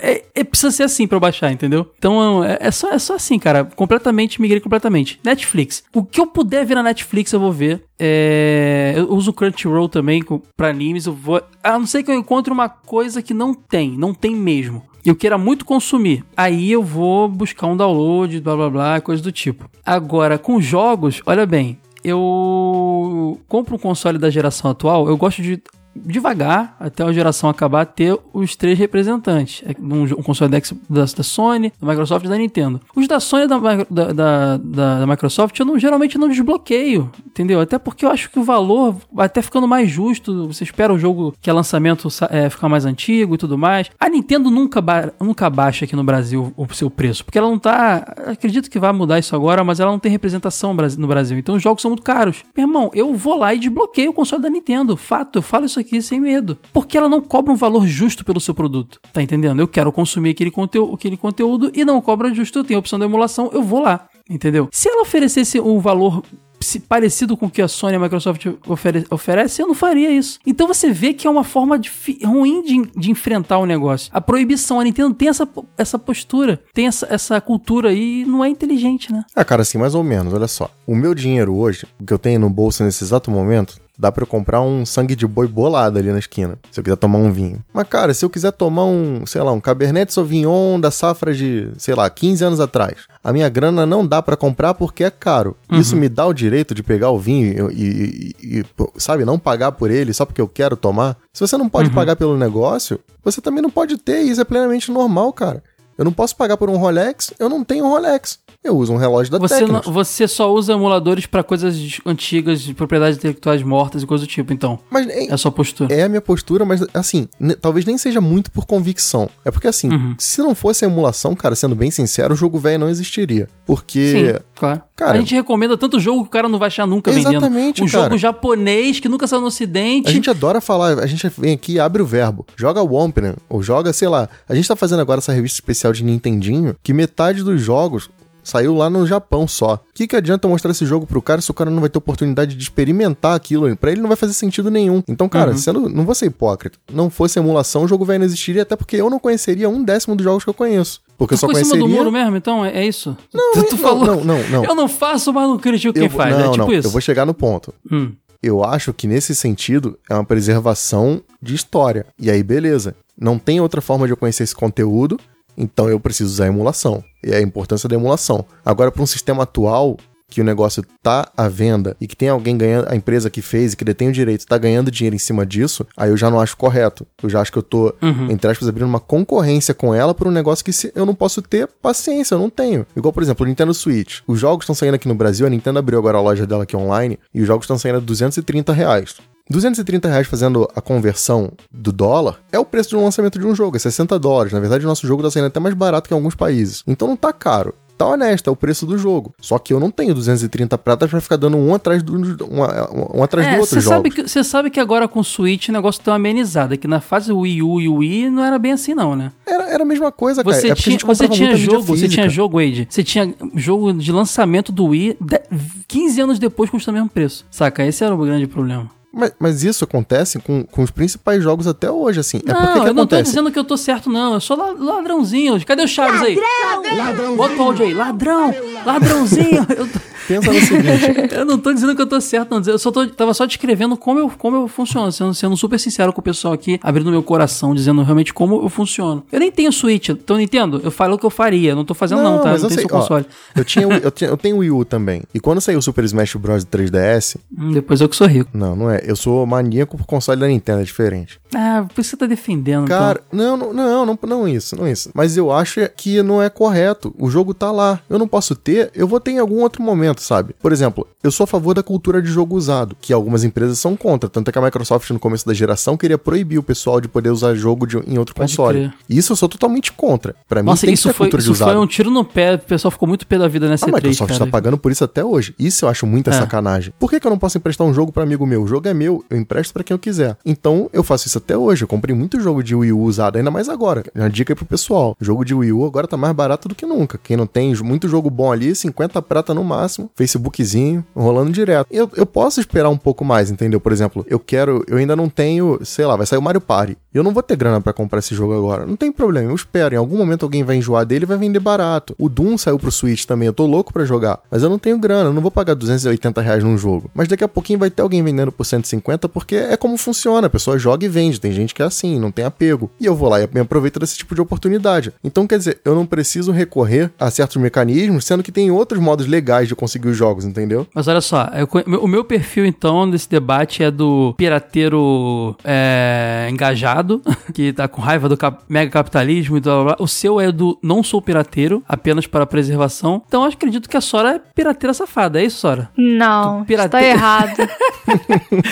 é, é- precisa ser assim pra eu baixar, entendeu? Então é, é só, é só assim, cara. Completamente, migrei completamente. Netflix. O que eu puder ver na Netflix, eu vou ver. É, eu uso Crunchyroll também pra animes. Eu vou. A não ser que eu encontre uma coisa que não tem, não tem mesmo. E eu queira muito consumir. Aí eu vou buscar um download, blá blá blá, coisa do tipo. Agora, com jogos, olha bem, eu compro um console da geração atual, eu gosto de devagar, até a geração acabar, ter os três representantes. É Um, um console da, da, Sony, da Microsoft e da Nintendo. Os da Sony e da, da, da, da- Microsoft eu não, geralmente não desbloqueio, entendeu? Até porque eu acho que o valor até ficando mais justo. Você espera o jogo que é lançamento é, ficar mais antigo e tudo mais. A Nintendo nunca, ba- nunca baixa aqui no Brasil o seu preço, porque ela não tá. Acredito que vai mudar isso agora, mas ela não tem representação no Brasil. Então os jogos são muito caros. Meu irmão, eu vou lá e desbloqueio o console da Nintendo. Fato, eu falo isso aqui sem medo. Porque ela não cobra um valor justo pelo seu produto. Tá entendendo? Eu quero consumir aquele, conteúdo, aquele conteúdo e não cobra justo. Eu tenho a opção da emulação, eu vou lá. Entendeu? Se ela oferecesse um valor parecido com o que a Sony e a Microsoft ofere oferece, eu não faria isso. Então você vê que é uma forma de ruim de, de enfrentar o negócio. A proibição, a Nintendo tem essa, essa postura, tem essa, essa cultura e não é inteligente, né? Ah, cara, assim, mais ou menos, olha só. O meu dinheiro hoje, que eu tenho no bolso nesse exato momento, dá pra eu comprar um sangue de boi bolado ali na esquina, se eu quiser tomar um vinho. Mas, cara, se eu quiser tomar um, sei lá, um Cabernet Sauvignon da safra de, sei lá, 15 anos atrás, a minha grana não dá pra comprar porque é caro. Isso me dá o direito de pegar o vinho e, e- e- sabe, não pagar por ele só porque eu quero tomar. Se você não pode pagar pelo negócio, você também não pode ter, e isso é plenamente normal, cara. Eu não posso pagar por um Rolex, eu não tenho um Rolex. Eu uso um relógio da Você, não- Technics. você só usa emuladores pra coisas antigas, de propriedades intelectuais mortas e coisa do tipo, então. Mas é, É a sua postura. é a minha postura, mas assim, talvez nem seja muito por convicção. É porque assim, Uhum. se não fosse a emulação, cara, sendo bem sincero, o jogo velho não existiria. Porque Sim, claro. cara- a gente recomenda tanto jogo que o cara não vai achar nunca vendendo. Exatamente, Um cara. jogo japonês que nunca saiu no ocidente. a gente adora falar, a gente vem aqui e abre o verbo, joga Wampner, ou joga, sei lá. A gente tá fazendo agora essa revista especial de Nintendinho, que metade dos jogos saiu lá no Japão só. O que, que adianta mostrar esse jogo pro cara se o cara não vai ter oportunidade de experimentar aquilo? Pra ele não vai fazer sentido nenhum. Então, cara, Uhum. sendo, não vou ser hipócrita. Não fosse emulação, o jogo velho não existiria, até porque eu não conheceria um décimo dos jogos que eu conheço. Porque eu só Ficou em cima conheceria... do muro mesmo, então? É, é isso? Não, tu, tu não, falou. não, não, não. Eu não faço, mas não critico quem Eu faz. não, é tipo não, isso. eu vou chegar no ponto. Hum. Eu acho que nesse sentido é uma preservação de história. E aí, beleza. Não tem outra forma de eu conhecer esse conteúdo, então eu preciso usar a emulação. E é a importância da emulação. Agora, para um sistema atual, que o negócio tá à venda e que tem alguém ganhando, a empresa que fez e que detém o direito tá ganhando dinheiro em cima disso, aí eu já não acho correto. Eu já acho que eu tô, entre aspas, abrindo uma concorrência com ela por um negócio que se- eu não posso ter paciência, eu não tenho. Igual, por exemplo, o Nintendo Switch. Os jogos estão saindo aqui no Brasil, a Nintendo abriu agora a loja dela aqui online, e os jogos estão saindo a 230 reais. 230 reais fazendo a conversão do dólar é o preço de um lançamento de um jogo, é 60 dólares. Na verdade, o nosso jogo tá saindo até mais barato que em alguns países. Então não tá caro. Tá honesto, é o preço do jogo. Só que eu não tenho 230 pratas pra ficar dando um atrás do, uma- um atrás do É, outro você jogo. sabe, que, você sabe que agora com o Switch o negócio uma amenizada, que na fase Wii U e Wii não era bem assim não, né? Era, era a mesma coisa, cara. Você é tinha, você tinha jogo, você tinha jogo, Wade. Você tinha jogo de lançamento do Wii de- 15 anos depois custa o mesmo preço. Saca? Esse era o grande problema. Mas, mas isso acontece com, com os principais jogos até hoje, assim. É não, porque que eu não tô acontece? dizendo que eu tô certo, não. Eu sou la- ladrãozinho. Cadê o Chaves aí? Ladrão! Bota o áudio aí. Ladrão! Ladrãozinho! Eu, tô- Pensa no seguinte, eu não tô dizendo que eu tô certo, não. Eu só tô, tava só descrevendo como eu, como eu funciono. Sendo, sendo super sincero com o pessoal aqui, abrindo meu coração, dizendo realmente como eu funciono. Eu nem tenho Switch, então Nintendo, eu falo o que eu faria. Não tô fazendo, não, tá? mas Não eu tenho sei, seu ó, console. eu, tinha, o- eu, tinha, eu tenho Wii U também. E quando saiu o Super Smash Bros. 3DS, Hum, depois eu que sou rico. não, não é. Eu sou maníaco por console da Nintendo, é diferente. Ah, por isso você tá defendendo. Cara, não, não, não, não, não isso, não isso. Mas eu acho que não é correto. O jogo tá lá. Eu não posso ter, eu vou ter em algum outro momento, sabe? Por exemplo, eu sou a favor da cultura de jogo usado, que algumas empresas são contra. Tanto é que a Microsoft, no começo da geração, queria proibir o pessoal de poder usar jogo de- em outro Pode console. crer. Isso eu sou totalmente contra. Pra mim, Nossa, tem isso, que ter foi, cultura de isso usado. foi um tiro no pé. O pessoal ficou muito pé da vida nessa A E3, Microsoft cara. tá pagando por isso até hoje. Isso eu acho muita É. sacanagem. Por que, que eu não posso emprestar um jogo pra amigo meu? O jogo é meu, eu empresto pra quem eu quiser. Então eu faço isso até hoje. Eu comprei muito jogo de Wii U usado, ainda mais agora. Uma dica aí pro pessoal: jogo de Wii U agora tá mais barato do que nunca. Quem não tem muito jogo bom ali, 50 prata no máximo, Facebookzinho, rolando direto. Eu, eu posso esperar um pouco mais, entendeu? Por exemplo, eu quero, eu ainda não tenho, sei lá, vai sair o Mario Party. Eu não vou ter grana pra comprar esse jogo agora. Não tem problema, eu espero. Em algum momento alguém vai enjoar dele e vai vender barato. O Doom saiu pro Switch também, eu tô louco pra jogar. Mas eu não tenho grana, eu não vou pagar 280 reais num jogo. Mas daqui a pouquinho vai ter alguém vendendo por 150 porque é como funciona. A pessoa joga e vende. Tem gente que é assim, não tem apego. E eu vou lá e me aproveito desse tipo de oportunidade. Então, quer dizer, eu não preciso recorrer a certos mecanismos, sendo que tem outros modos legais de conseguir os jogos, entendeu? Mas olha só, eu o meu perfil, então, desse debate é do pirateiro é, engajado, que tá com raiva do cap- mega capitalismo e blá, blá, blá. O seu é do não sou pirateiro, apenas para preservação. Então eu acredito que a Sora é pirateira safada, é isso, Sora? Não, pirate- está errado.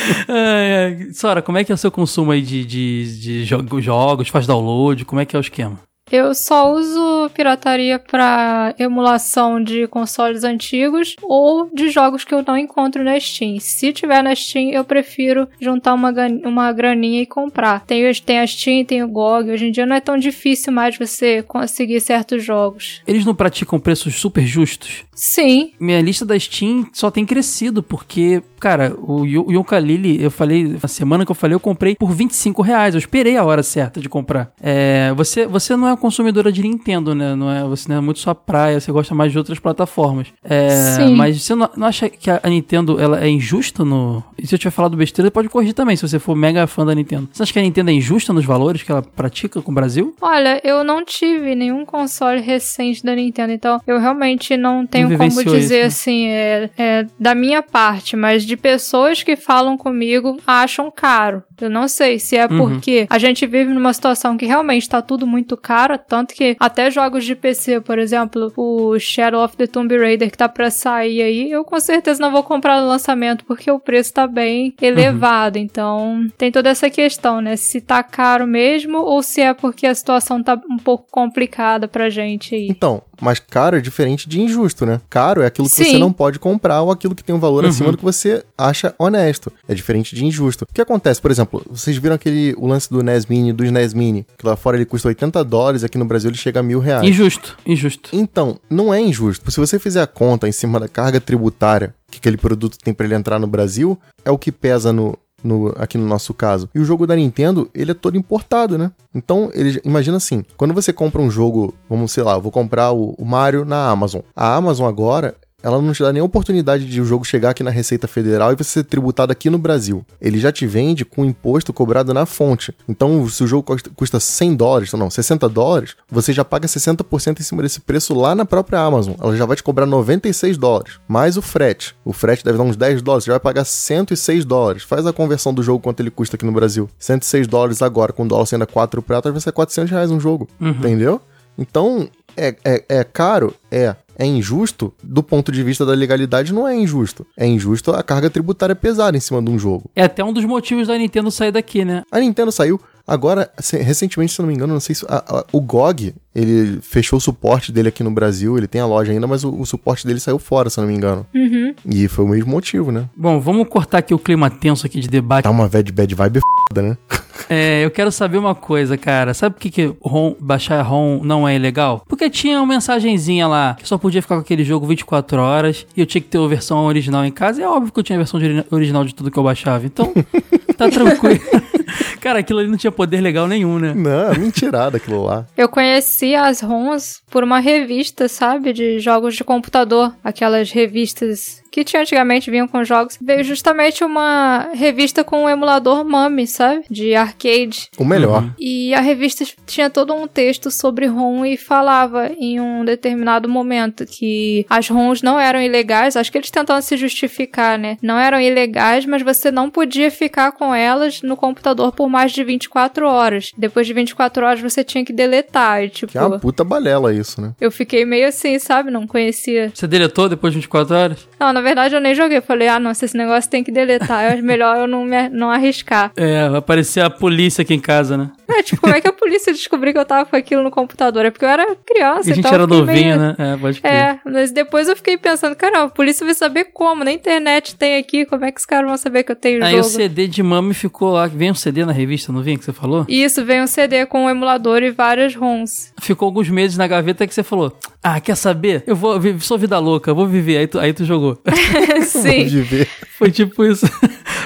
Sora, como é que é o seu consumo aí de, de, de jo- jogos? Faz download? Como é que é o esquema? Eu só uso pirataria para emulação de consoles antigos ou de jogos que eu não encontro na Steam. Se tiver na Steam, eu prefiro juntar uma, uma graninha e comprar. Tem, tem a Steam, tem o GOG. Hoje em dia não é tão difícil mais você conseguir certos jogos. Eles não praticam preços super justos? Sim, Minha lista da Steam só tem crescido, porque, cara, o Yo- o Yooka-Laylee, eu falei, na semana que eu falei, eu comprei por 25 reais. Eu esperei a hora certa de comprar. É, você, você não é consumidora de Nintendo, né? Não é, você não é muito sua praia, você gosta mais de outras plataformas. É, Sim. Mas você não, não acha que a Nintendo ela é injusta no. E se eu tiver falado besteira, pode corrigir também, se você for mega fã da Nintendo. Você acha que a Nintendo é injusta nos valores que ela pratica com o Brasil? Olha, eu não tive nenhum console recente da Nintendo, então eu realmente não tenho Não como dizer isso, assim, é, é da minha parte, mas de pessoas que falam comigo acham caro. Eu não sei se é Uhum. porque a gente vive numa situação que realmente tá tudo muito caro, tanto que até jogos de PC, por exemplo, o Shadow of the Tomb Raider que tá pra sair aí, eu com certeza não vou comprar no lançamento porque o preço tá bem elevado. Então, tem toda essa questão, né? Se tá caro mesmo ou se é porque a situação tá um pouco complicada pra gente aí. Então, mas caro é diferente de injusto, né? Caro é aquilo que Sim. você não pode comprar ou aquilo que tem um valor Uhum. acima do que você acha honesto. É diferente de injusto. O que acontece, por exemplo, vocês viram aquele o lance do NES Mini, dos NES Mini, que lá fora ele custa 80 dólares, aqui no Brasil ele chega a mil reais. Injusto, injusto. Então, não é injusto. Se você fizer a conta em cima da carga tributária que aquele produto tem para ele entrar no Brasil, é o que pesa no, no- aqui no nosso caso. E o jogo da Nintendo, ele é todo importado, né? Então, ele, imagina assim, quando você compra um jogo, vamos, sei lá, vou comprar o, o Mario na Amazon. A Amazon agora, ela não te dá nem oportunidade de o jogo chegar aqui na Receita Federal e você ser tributado aqui no Brasil. Ele já te vende com imposto cobrado na fonte. Então, se o jogo custa- custa 100 dólares, não, 60 dólares, você já paga 60% em cima desse preço lá na própria Amazon. Ela já vai te cobrar 96 dólares, mais o frete. O frete deve dar uns 10 dólares, você já vai pagar 106 dólares. Faz a conversão do jogo quanto ele custa aqui no Brasil. 106 dólares agora, com o dólar sendo a 4 pratas, vai ser 400 reais um jogo. Entendeu? Então, é, é, é caro? É. É injusto? Do ponto de vista da legalidade, não é injusto. É injusto a carga tributária pesada em cima de um jogo. É até um dos motivos da Nintendo sair daqui, né? A Nintendo saiu. Agora, recentemente, se eu não me engano, não sei se. a- a- o GOG, ele fechou o suporte dele aqui no Brasil. Ele tem a loja ainda, mas o, o suporte dele saiu fora, se eu não me engano. Uhum. E foi o mesmo motivo, né? Bom, vamos cortar aqui o clima tenso aqui de debate. Tá uma bad, bad vibe foda, né? É, eu quero saber uma coisa, cara. Sabe por que, que ROM, baixar ROM não é ilegal? Porque tinha uma mensagenzinha lá que só podia ficar com aquele jogo 24 horas e eu tinha que ter a versão original em casa. E é óbvio que eu tinha a versão de- original de tudo que eu baixava. Então, tá tranquilo. cara, aquilo ali não tinha poder legal nenhum, né? Não, mentirada aquilo lá. Eu conheci as ROMs por uma revista, sabe? De jogos de computador. Aquelas revistas que tinha antigamente, vinham com jogos. Veio justamente uma revista com um emulador Mami, sabe? De arcade. O melhor. Uhum. E a revista tinha todo um texto sobre ROM e falava em um determinado momento que as ROMs não eram ilegais. Acho que eles tentavam se justificar, né? Não eram ilegais, mas você não podia ficar com elas no computador por mais de 24 horas. Depois de 24 horas você tinha que deletar. E, tipo, Que é uma puta balela isso, né? eu fiquei meio assim, sabe? Não conhecia. Você deletou depois de 24 horas? Não, na verdade eu nem joguei. Falei, ah, nossa, esse negócio tem que deletar. É melhor eu não, me, não arriscar. É, vai aparecer a polícia aqui em casa, né? É, tipo, como é que a polícia descobriu que eu tava com aquilo no computador? É porque eu era criança E a gente então era novinho, meio- né? É, pode crer. É, mas depois eu fiquei pensando, cara, a polícia vai saber como? Na internet tem aqui, como é que os caras vão saber que eu tenho Aí jogo? o CD de Mami ficou lá. Vem um CD na revista, não vem que você falou? Isso, veio um CD com um emulador e várias ROMs. Ficou alguns meses na gaveta que você falou: Ah, quer saber? Eu vou, sou vida louca, vou viver. Aí tu, aí tu jogou. Sim. De ver. Foi tipo isso.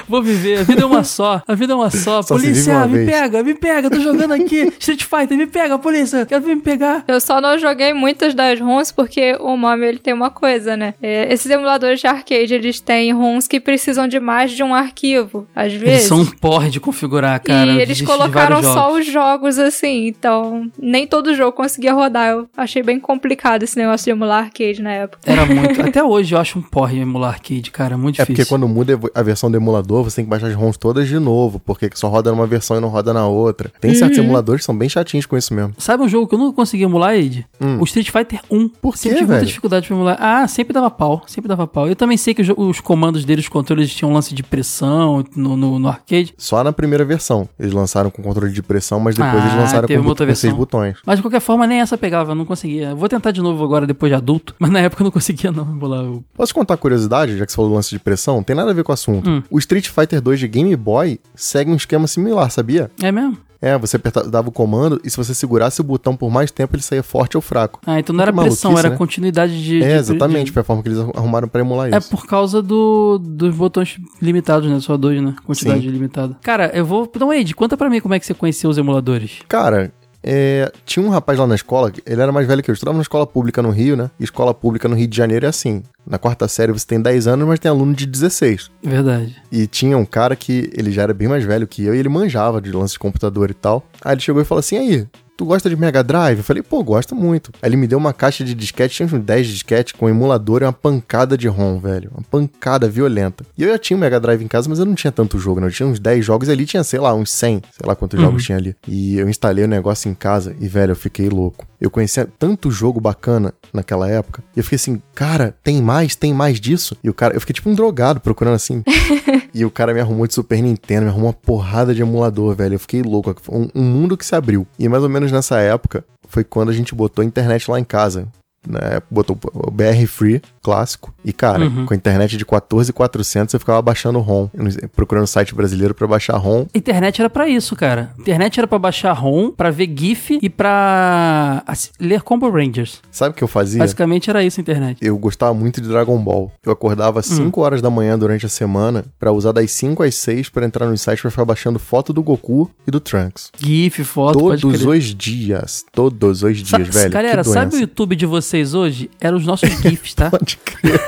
Vou viver, a vida é uma só. A vida é uma só. Só polícia, uma me vez. pega, me pega, tô jogando aqui. Street Fighter, me pega, polícia, quero vir me pegar. Eu só não joguei muitas das ROMs porque o Mami ele tem uma coisa, né? É, esses emuladores de arcade, eles têm ROMs que precisam de mais de um arquivo, às Eles vezes. são um porre de configurar, cara. e eles colocaram só os jogos assim, então nem todo jogo conseguia rodar. Eu achei bem complicado esse negócio de emular arcade na época. Era muito. Até hoje eu acho um porre emular arcade, cara. Muito É difícil. porque quando muda a versão do emulador, você tem que baixar as ROMs todas de novo, porque só roda numa versão e não roda na outra. Tem Uhum. certos emuladores que são bem chatinhos com isso mesmo. Sabe um jogo que eu nunca consegui emular, Ed? Hum. O Street Fighter 1. Por Sempre quê, tive muita dificuldade pra emular. Ah, sempre dava pau. Sempre dava pau. Eu também sei que os, comandos deles, os controles tinham um lance de pressão no, no, no arcade. Só na primeira versão. Eles lançaram com controle de pressão, mas depois Ah, eles lançaram com, outra com seis botões. Mas de qualquer forma, nem essa pegava, eu não conseguia. Vou tentar de novo agora, depois de adulto. Mas na época eu não conseguia, não, emular. Posso contar uma curiosidade, já que você falou do lance de pressão? Tem nada a ver com o assunto. Hum. O Street Fighter 2 de Game Boy segue um esquema similar, sabia? É mesmo? É, você aperta- dava o comando e se você segurasse o botão por mais tempo, ele saía forte ou fraco. Ah, então não era pressão, era né? continuidade de. é, de- exatamente. de- Foi a forma que eles arrumaram pra emular É isso. por causa do, dos botões limitados, né? Só dois, né? Quantidade Sim. limitada. Cara, eu vou. Então, Ed, conta pra mim como é que você conheceu os emuladores. Cara, é, tinha um rapaz lá na escola, ele era mais velho que eu. Eu estudava na escola pública no Rio, né? E escola pública no Rio de Janeiro é assim. Na quarta série você tem 10 anos, mas tem aluno de 16. Verdade. E tinha um cara que ele já era bem mais velho que eu e ele manjava de lance de computador e tal. Aí ele chegou e falou assim: aí, tu gosta de Mega Drive? Eu falei, pô, gosto muito. Aí ele me deu uma caixa de disquete, tinha uns 10 disquetes com emulador e uma pancada de ROM, velho. Uma pancada violenta. E eu já tinha um Mega Drive em casa, mas eu não tinha tanto jogo, né? Eu tinha uns 10 jogos e ali, tinha, sei lá, uns 100, sei lá quantos jogos tinha ali. E eu instalei o negócio em casa e, velho, eu fiquei louco. Eu conhecia tanto jogo bacana naquela época. E eu fiquei assim, cara, tem mais? Tem mais disso? E o cara, eu fiquei tipo um drogado procurando assim. E o cara me arrumou de Super Nintendo, me arrumou uma porrada de emulador, velho. Eu fiquei louco. Um, um mundo que se abriu. E mais ou menos nessa época foi quando a gente botou a internet lá em casa. Né? Botou o BR Free, clássico. E, cara, Uhum. com a internet de 14,400 eu ficava baixando ROM. Procurando site brasileiro pra baixar ROM. Internet era pra isso, cara. Internet era pra baixar ROM, pra ver GIF e pra assi- ler Combo Rangers. Sabe o que eu fazia? Basicamente era isso a internet. Eu gostava muito de Dragon Ball. Eu acordava às 5 horas da manhã durante a semana pra usar das 5 às 6 pra entrar no site pra ficar baixando foto do Goku e do Trunks. GIF, foto, Todos os dias. Todos os dias, Sa- velho. Galera, sabe o. YouTube de vocês hoje? Eram os nossos GIFs, tá? Pode crer.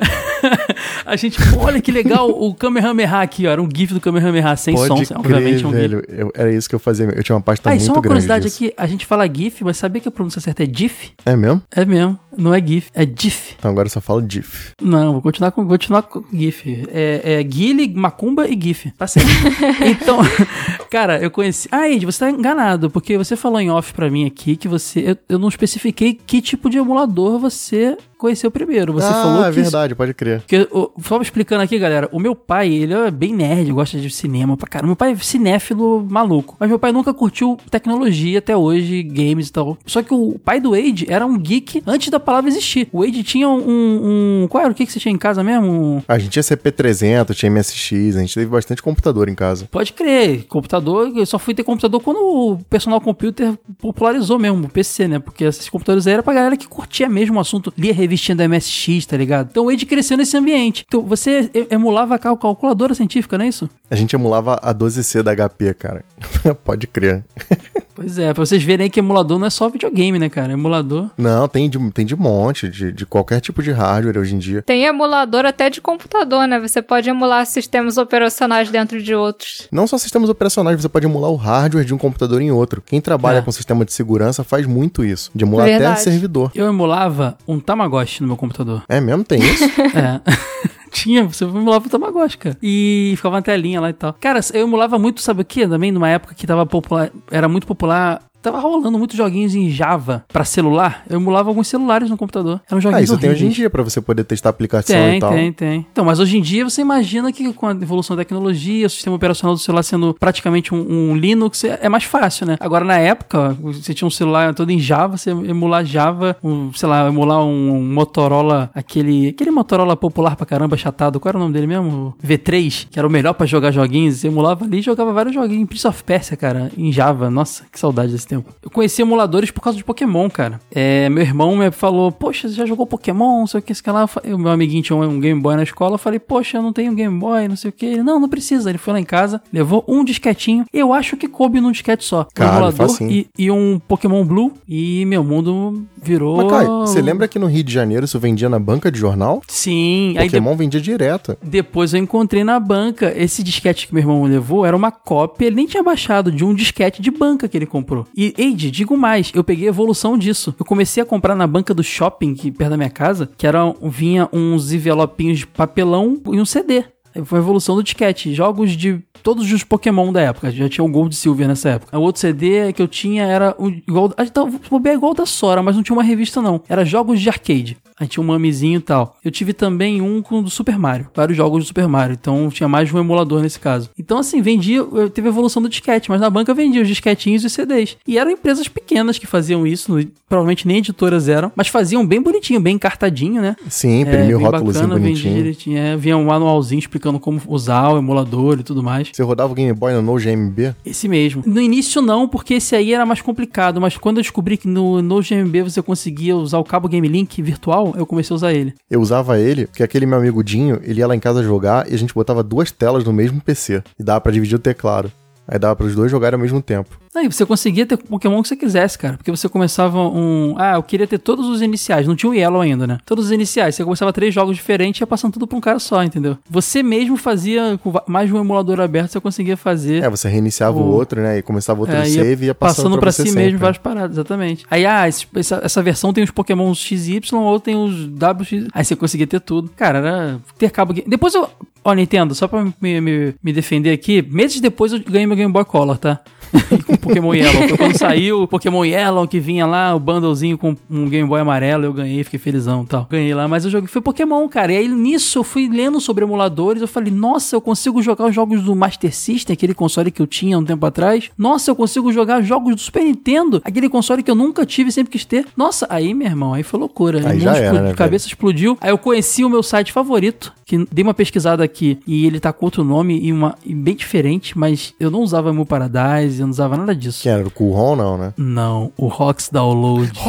a gente, olha que legal o Kamehameha aqui, ó. Era um GIF do Kamehameha sem Pode som, crer, obviamente é um GIF. velho. Eu- era isso que eu fazia. Eu tinha uma pasta Ah, muito só uma grande curiosidade disso. aqui, a gente fala GIF, mas sabia que a pronúncia certa é GIF? É mesmo? É mesmo, não é GIF, é GIF. Então agora eu só falo GIF. Não, vou continuar com, vou continuar com GIF. É, é Guile, Macumba e GIF. Tá certo. então, cara, eu conheci. Ah, Ed, você tá enganado, porque você falou em off pra mim aqui que você. Eu, eu não especifiquei que tipo de emulador você conheceu primeiro. Você ah, falou é que. verdade, pode crer. Porque, só explicando aqui, galera, o meu pai, ele é bem nerd, gosta de cinema pra caramba. Meu pai é cinéfilo maluco. Mas meu pai nunca curtiu tecnologia até hoje, games e tal. Só que o pai do Wade era um geek antes da palavra existir. O Wade tinha um, um- Qual era o que, que você tinha em casa mesmo? A gente tinha CP300, tinha MSX, a gente teve bastante computador em casa. Pode crer, computador, eu só fui ter computador quando o personal computer popularizou mesmo, o PC, né? Porque esses computadores aí era pra galera que curtia mesmo o assunto, lia revistinha da MSX, tá ligado? Então o Wade cresceu nesse ambiente. Então você emulava a cal- calculadora científica, não é isso? A gente emulava a 12C da HP, cara. Pode crer. Pois é, pra vocês verem aí que emulador não é só videogame, né, cara? Emulador. Não, tem de, tem de monte, de, de qualquer tipo de hardware hoje em dia. Tem emulador até de computador, né? Você pode emular sistemas operacionais dentro de outros. Não só sistemas operacionais, você pode emular o hardware de um computador em outro. Quem trabalha É. com sistema de segurança faz muito isso, de emular Verdade. até servidor. Eu emulava um Tamagotchi no meu computador. É mesmo? Tem isso? É. Tinha, você emulava o Tamagotchi, cara. E ficava na telinha lá e tal. Cara, eu emulava muito, sabe o que? Também numa época que tava popular, era muito popular. Tava rolando muitos joguinhos em Java pra celular. Eu emulava alguns celulares no computador. Eram ah, joguinhos isso tem hoje em dia pra você poder testar a aplicação Tem, e tal. tem, tem. Então, mas hoje em dia você imagina que com a evolução da tecnologia, o sistema operacional do celular sendo praticamente um, um Linux, é é mais fácil, né? Agora, na época, você tinha um celular todo em Java, você emular Java, um, sei lá, emular um Motorola, aquele, aquele Motorola popular pra caramba, chatado, qual era o nome dele mesmo? V3, que era o melhor pra jogar joguinhos, você emulava ali e jogava vários joguinhos. Prince of Persia, cara, em Java. Nossa, que saudade desse tempo. Eu conheci emuladores por causa de Pokémon, cara. É, meu irmão me falou, poxa, você já jogou Pokémon, não sei o que, sei que lá. O meu amiguinho tinha um Game Boy na escola, eu falei, poxa, eu não tenho Game Boy, não sei o que. Ele, não, não precisa. Ele foi lá em casa, levou um disquetinho. Eu acho que coube num disquete só. Um Cara, emulador facinho. e, e um Pokémon Blue. E meu mundo virou... Mas, Kai, você lembra que no Rio de Janeiro isso vendia na banca de jornal? Sim. Aí Pokémon vendia direto. depois eu encontrei na banca. Esse disquete que meu irmão levou era uma cópia, ele nem tinha baixado, de um disquete de banca que ele comprou. E, Eide, digo mais, eu peguei a evolução disso. Eu comecei a comprar na banca do shopping, que perto da minha casa, que era, vinha uns envelopinhos de papelão e um CD. Foi a evolução do disquete. Jogos de todos os Pokémon da época. Já tinha o Gold Silver nessa época. O outro CD que eu tinha era o igual. A gente tava é igual da Sora, mas não tinha uma revista, não. Era jogos de arcade. Aí tinha um mamizinho e tal. Eu tive também um com o do Super Mario. Vários jogos do Super Mario. Então tinha mais de um emulador nesse caso. Então, assim, vendia. eu- Teve a evolução do disquete, mas na banca vendia os disquetinhos e os CDs. E eram empresas pequenas que faziam isso. Provavelmente nem editoras eram. Mas faziam bem bonitinho, bem encartadinho, né? Sim, É, imprimiu bacana, vendia bonitinho. direitinho. É, vinha um manualzinho explicando como usar o emulador e tudo mais. Você rodava o Game Boy no No GMB? Esse mesmo. No início não, porque esse aí era mais complicado, mas quando eu descobri que no, no GMB você conseguia usar o cabo Game Link virtual, eu comecei a usar ele. Eu usava ele, porque aquele meu amigo Dinho, ele ia lá em casa jogar e a gente botava duas telas no mesmo PC. E dava pra dividir o teclado. Aí dava pros dois jogarem ao mesmo tempo. Aí você conseguia ter o Pokémon que você quisesse, cara. Porque você começava um. Ah, eu queria ter todos os iniciais. Não tinha o Yellow ainda, né? Todos os iniciais. Você começava três jogos diferentes e ia passando tudo pra um cara só, entendeu? Você mesmo fazia, com mais de um emulador aberto, você conseguia fazer. É, você reiniciava o, O- outro, né? E começava outro É, ia save e ia passando, passando pra você si sempre. mesmo várias paradas, exatamente. Aí, ah, esse- essa, essa versão tem os Pokémon XY, ou tem os WX. Aí você conseguia ter tudo. Cara, era ter cabo. Depois eu. Ó, Nintendo, só pra me, me, me defender aqui, meses depois eu ganhei meu Game Boy Color, tá? com Pokémon Yellow. Quando saiu o Pokémon Yellow, que vinha lá, o bundlezinho com um Game Boy amarelo, eu ganhei, fiquei felizão e tal. Ganhei lá, mas eu joguei, foi Pokémon, cara. E aí nisso eu fui lendo sobre emuladores, eu falei, nossa, eu consigo jogar os jogos do Master System, aquele console que eu tinha um tempo atrás. Nossa, eu consigo jogar jogos do Super Nintendo, aquele console que eu nunca tive e sempre quis ter. Nossa, aí, meu irmão, aí foi loucura. Aí O já era, né, a cabeça explodiu. Aí eu conheci o meu site favorito, que dei uma pesquisada aqui, e ele tá com outro nome e, uma, e bem diferente, mas eu não usava Emu Paradise, eu não usava nada disso. Quem era? O Cool não, né? Não, o Rox Download.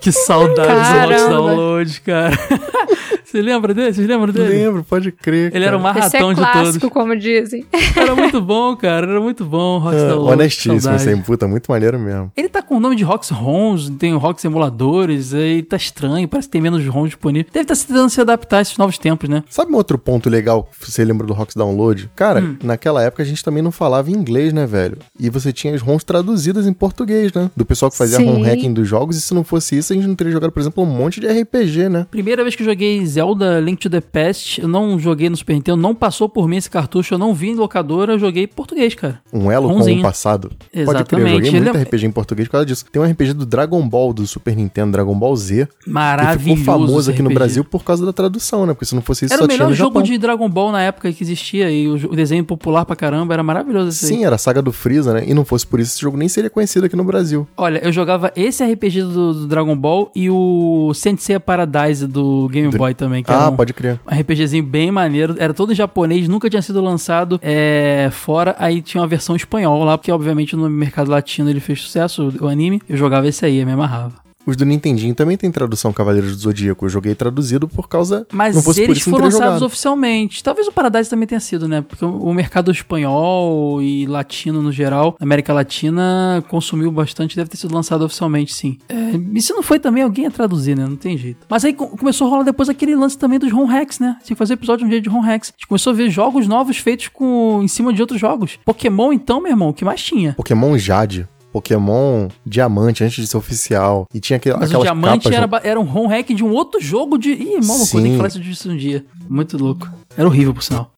Que saudade do Rox Caramba. Download, cara. Você lembra dele? Vocês lembram dele? Lembro, pode crer. Ele era o cara. mais ratão é de clássico, todos. como dizem. Era muito bom, cara. Era muito bom, Rox É, Download. honestíssimo, sem puta, muito maneiro mesmo. Ele tá com o nome de Rox ROMs, tem o Rox emuladores, aí tá estranho, parece que tem menos ROMs disponíveis. Deve estar tentando se adaptar a esses novos tempos, né? Sabe um outro ponto legal que você lembra do Rox Download? Cara, Hum. naquela época a gente também não falava inglês, né, velho? E você tinha as ROMs traduzidas em português, né? Do pessoal que fazia Sim. ROM hacking dos jogos, e se não fosse isso, a gente não teria jogado, por exemplo, um monte de RPG, né? Primeira vez que eu joguei Zelda Zelda Link to the Past, eu não joguei no Super Nintendo, não passou por mim esse cartucho, eu não vi em locadora, eu joguei em português, cara. Um elo com o passado. Pode crer, eu Exatamente. joguei Ele muito é- RPG em português por causa disso. Tem um RPG do Dragon Ball do Super Nintendo, Dragon Ball Z, que Maravilhoso. ficou famoso aqui no. Brasil por causa da tradução, né? Porque se não fosse isso, Era só o tinha melhor no jogo Japão. de Dragon Ball na época que existia e o, o desenho popular pra caramba, era maravilhoso esse aí. Sim, era a saga do Freeza, né? E não fosse por isso, esse jogo nem seria conhecido aqui no Brasil. Olha, eu jogava esse RPG do, do Dragon Ball e o Sensei Paradise do Game Do- Boy também, que Ah, um, pode crer. um RPGzinho bem maneiro. Era todo em japonês, nunca tinha sido lançado é, fora. Aí tinha uma versão espanhol lá, porque obviamente no mercado latino ele fez sucesso, o anime. Eu jogava esse aí, eu me amarrava. Os do Nintendinho também tem tradução Cavaleiros do Zodíaco. Eu joguei traduzido por causa. Mas não fosse por eles isso, não foram lançados oficialmente. Talvez o Paradise também tenha sido, né? Porque o mercado espanhol e latino no geral, América Latina, consumiu bastante, deve ter sido lançado oficialmente, sim. É, e se não foi também, alguém ia traduzir, né? Não tem jeito. Mas aí co- começou a rolar depois aquele lance também dos home hacks, né? Que fazer episódio um dia de home hacks. A gente começou a ver jogos novos feitos com em cima de outros jogos. Pokémon, então, meu irmão, o que mais tinha? Pokémon Jade. Pokémon Diamante antes de ser oficial. E tinha aquele, Mas o diamante era, era um home hack de um outro jogo de. Ih, maluco, eu tenho Sim. que falar isso disso um dia. Muito louco. Era horrível, por sinal.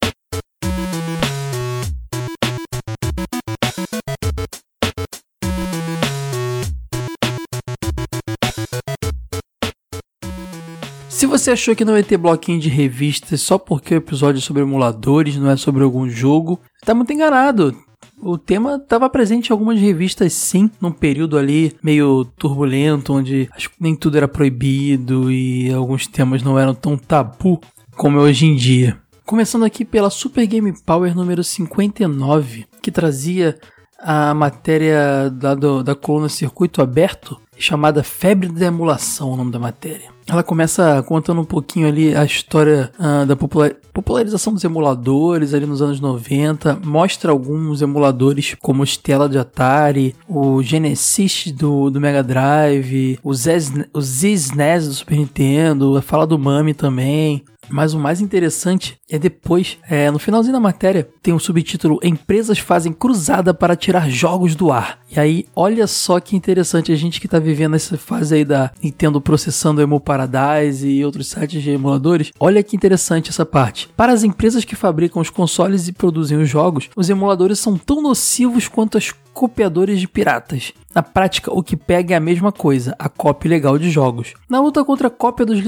Se você achou que não ia ter bloquinho de revistas só porque o episódio é sobre emuladores, não é sobre algum jogo, tá muito enganado. O tema estava presente em algumas revistas, sim, num período ali meio turbulento, onde nem tudo era proibido e alguns temas não eram tão tabu como é hoje em dia. Começando aqui pela Super Game Power número 59, que trazia a matéria da, do- da coluna Circuito Aberto, chamada Febre da Emulação, o nome da matéria. Ela começa contando um pouquinho ali a história ah, da popular- popularização dos emuladores ali nos anos 90, mostra alguns emuladores como o Stella de Atari, o Genesis do, do Mega Drive, o ZES o ZSNES do Super Nintendo, fala do Mami também, mas o mais interessante é depois, é, no finalzinho da matéria, tem um subtítulo Empresas fazem cruzada para tirar jogos do ar. E aí, olha só que interessante a gente que tá vivendo essa fase aí da Nintendo processando o Emu Paradise e outros sites de emuladores. Olha que interessante essa parte. Para as empresas que fabricam os consoles e produzem os jogos, os emuladores são tão nocivos quanto os copiadores de piratas. Na prática, o que pega é a mesma coisa, a cópia ilegal de jogos. Na luta contra a cópia dos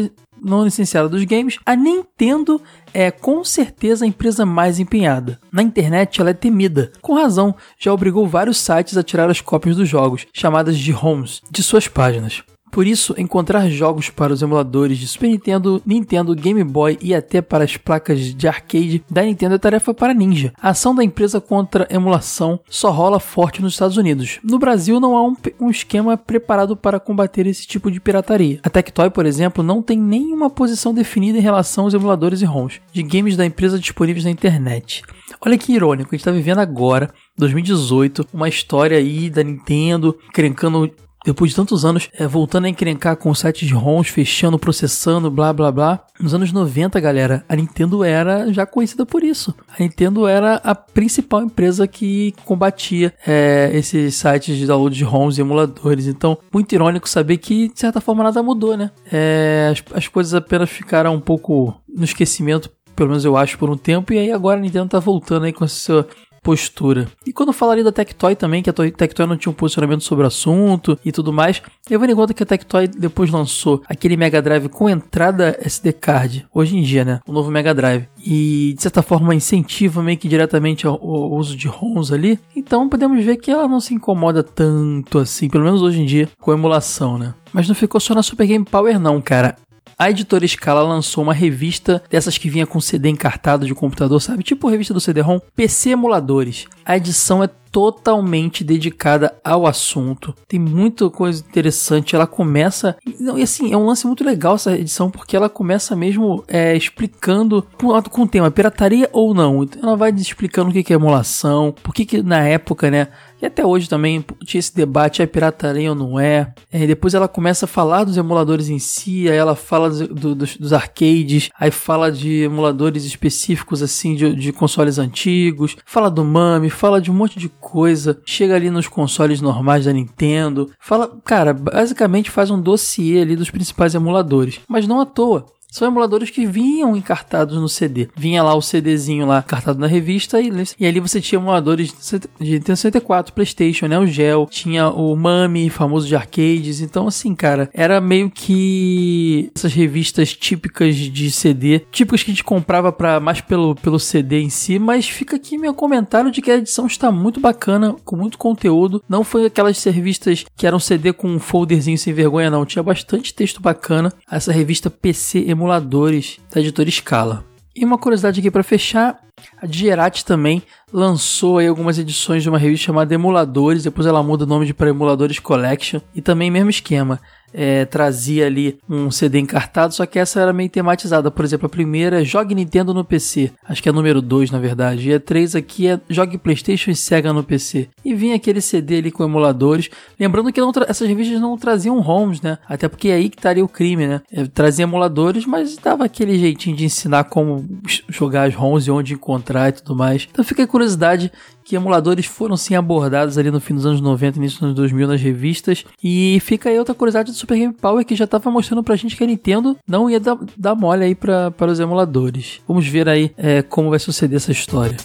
não licenciada dos games, a Nintendo é com certeza a empresa mais empenhada. Na internet ela é temida, com razão, já obrigou vários sites a tirar as cópias dos jogos, chamadas de ROMs, de suas páginas. Por isso, encontrar jogos para os emuladores de Super Nintendo, Nintendo, Game Boy e até para as placas de arcade da Nintendo é tarefa para ninja. A ação da empresa contra emulação só rola forte nos Estados Unidos. No Brasil não há um, um esquema preparado para combater esse tipo de pirataria. A Tectoy, por exemplo, não tem nenhuma posição definida em relação aos emuladores e ROMs de games da empresa disponíveis na internet. Olha que irônico, a gente está vivendo agora, 2018, uma história aí da Nintendo crencando depois de tantos anos, é, voltando a encrencar com sites de ROMs, fechando, processando, blá blá blá. Nos anos 90, galera, a Nintendo era já conhecida por isso. A Nintendo era a principal empresa que combatia é, esses sites de download de ROMs e emuladores. Então, muito irônico saber que, de certa forma, nada mudou, né? É, as, as coisas apenas ficaram um pouco no esquecimento, pelo menos eu acho, por um tempo. E aí agora a Nintendo tá voltando aí com essa postura. E quando eu falaria da Tectoy também, que a Toy- Tectoy não tinha um posicionamento sobre o assunto e tudo mais, eu em conta que a Tectoy depois lançou aquele Mega Drive com entrada SD card, hoje em dia, né? O novo Mega Drive. E de certa forma incentiva meio que diretamente ao uso de ROMs ali. Então podemos ver que ela não se incomoda tanto assim, pelo menos hoje em dia, com emulação, né? Mas não ficou só na Super Game Power não, cara. A editora Scala lançou uma revista dessas que vinha com CD encartado de computador, sabe? Tipo revista do CD-ROM, PC Emuladores. A edição é totalmente dedicada ao assunto. Tem muita coisa interessante. Ela começa. Não, e assim, é um lance muito legal essa edição, porque ela começa mesmo é, explicando com, com o tema pirataria ou não. Então ela vai explicando o que é emulação, por que na época, né? E até hoje também tinha esse debate, é pirataria ou não é. É, depois ela começa a falar dos emuladores em si, aí ela fala do- do- dos, dos arcades, aí fala de emuladores específicos assim de, de consoles antigos, fala do MAME, fala de um monte de coisa, chega ali nos consoles normais da Nintendo, fala, cara, basicamente faz um dossiê ali dos principais emuladores, mas não à toa. São emuladores que vinham encartados no CD. Vinha lá o CDzinho lá encartado na revista e, e ali você tinha emuladores de Nintendo 64, PlayStation, né? O Gel, tinha o Mami, famoso de arcades. Então, assim, cara, era meio que essas revistas típicas de CD, típicas que a gente comprava para mais pelo, pelo CD em si, mas fica aqui meu comentário de que a edição está muito bacana, com muito conteúdo. Não foi aquelas revistas que eram CD com um folderzinho sem vergonha, não. Tinha bastante texto bacana. Essa revista PC emuladores da editora Scala. E uma curiosidade aqui para fechar, a Dierati também lançou aí algumas edições de uma revista chamada Emuladores, depois ela muda o nome de para Emuladores Collection, e também mesmo esquema é, trazia ali um CD encartado, só que essa era meio tematizada. Por exemplo, a primeira é Jogue Nintendo no PC. Acho que é número 2, na verdade. E a 3 aqui é Jogue PlayStation e Sega no PC. E vinha aquele CD ali com emuladores. Lembrando que essas revistas não traziam ROMs, né? Até porque é aí que estaria o crime, né? É, trazia emuladores, mas dava aquele jeitinho de ensinar como jogar as ROMs e onde encontrar e tudo mais. Então fica a curiosidade que emuladores foram sim abordados ali no fim dos anos 90 início dos anos 2000 nas revistas. E fica aí outra curiosidade do Super Game Power que já estava mostrando pra gente que a Nintendo não ia dar, dar mole aí pra, para os emuladores. Vamos ver aí é, como vai suceder essa história.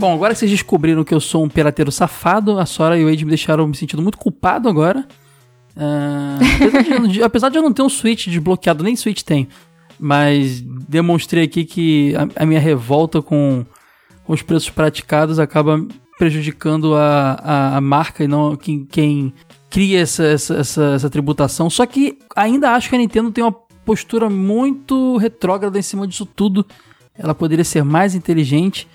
Bom, agora que vocês descobriram que eu sou um pirateiro safado, a Sora e o Wade me deixaram me sentindo muito culpado agora. Uh, apesar, de, apesar, de, eu não ter um Switch desbloqueado, nem Switch tem mas demonstrei aqui que a, a minha revolta com, com, os preços praticados acaba prejudicando a, a, a marca e não quem, quem cria essa, essa, essa, essa, tributação. Só que ainda acho que a Nintendo tem uma postura muito retrógrada em cima disso tudo. Ela poderia ser mais inteligente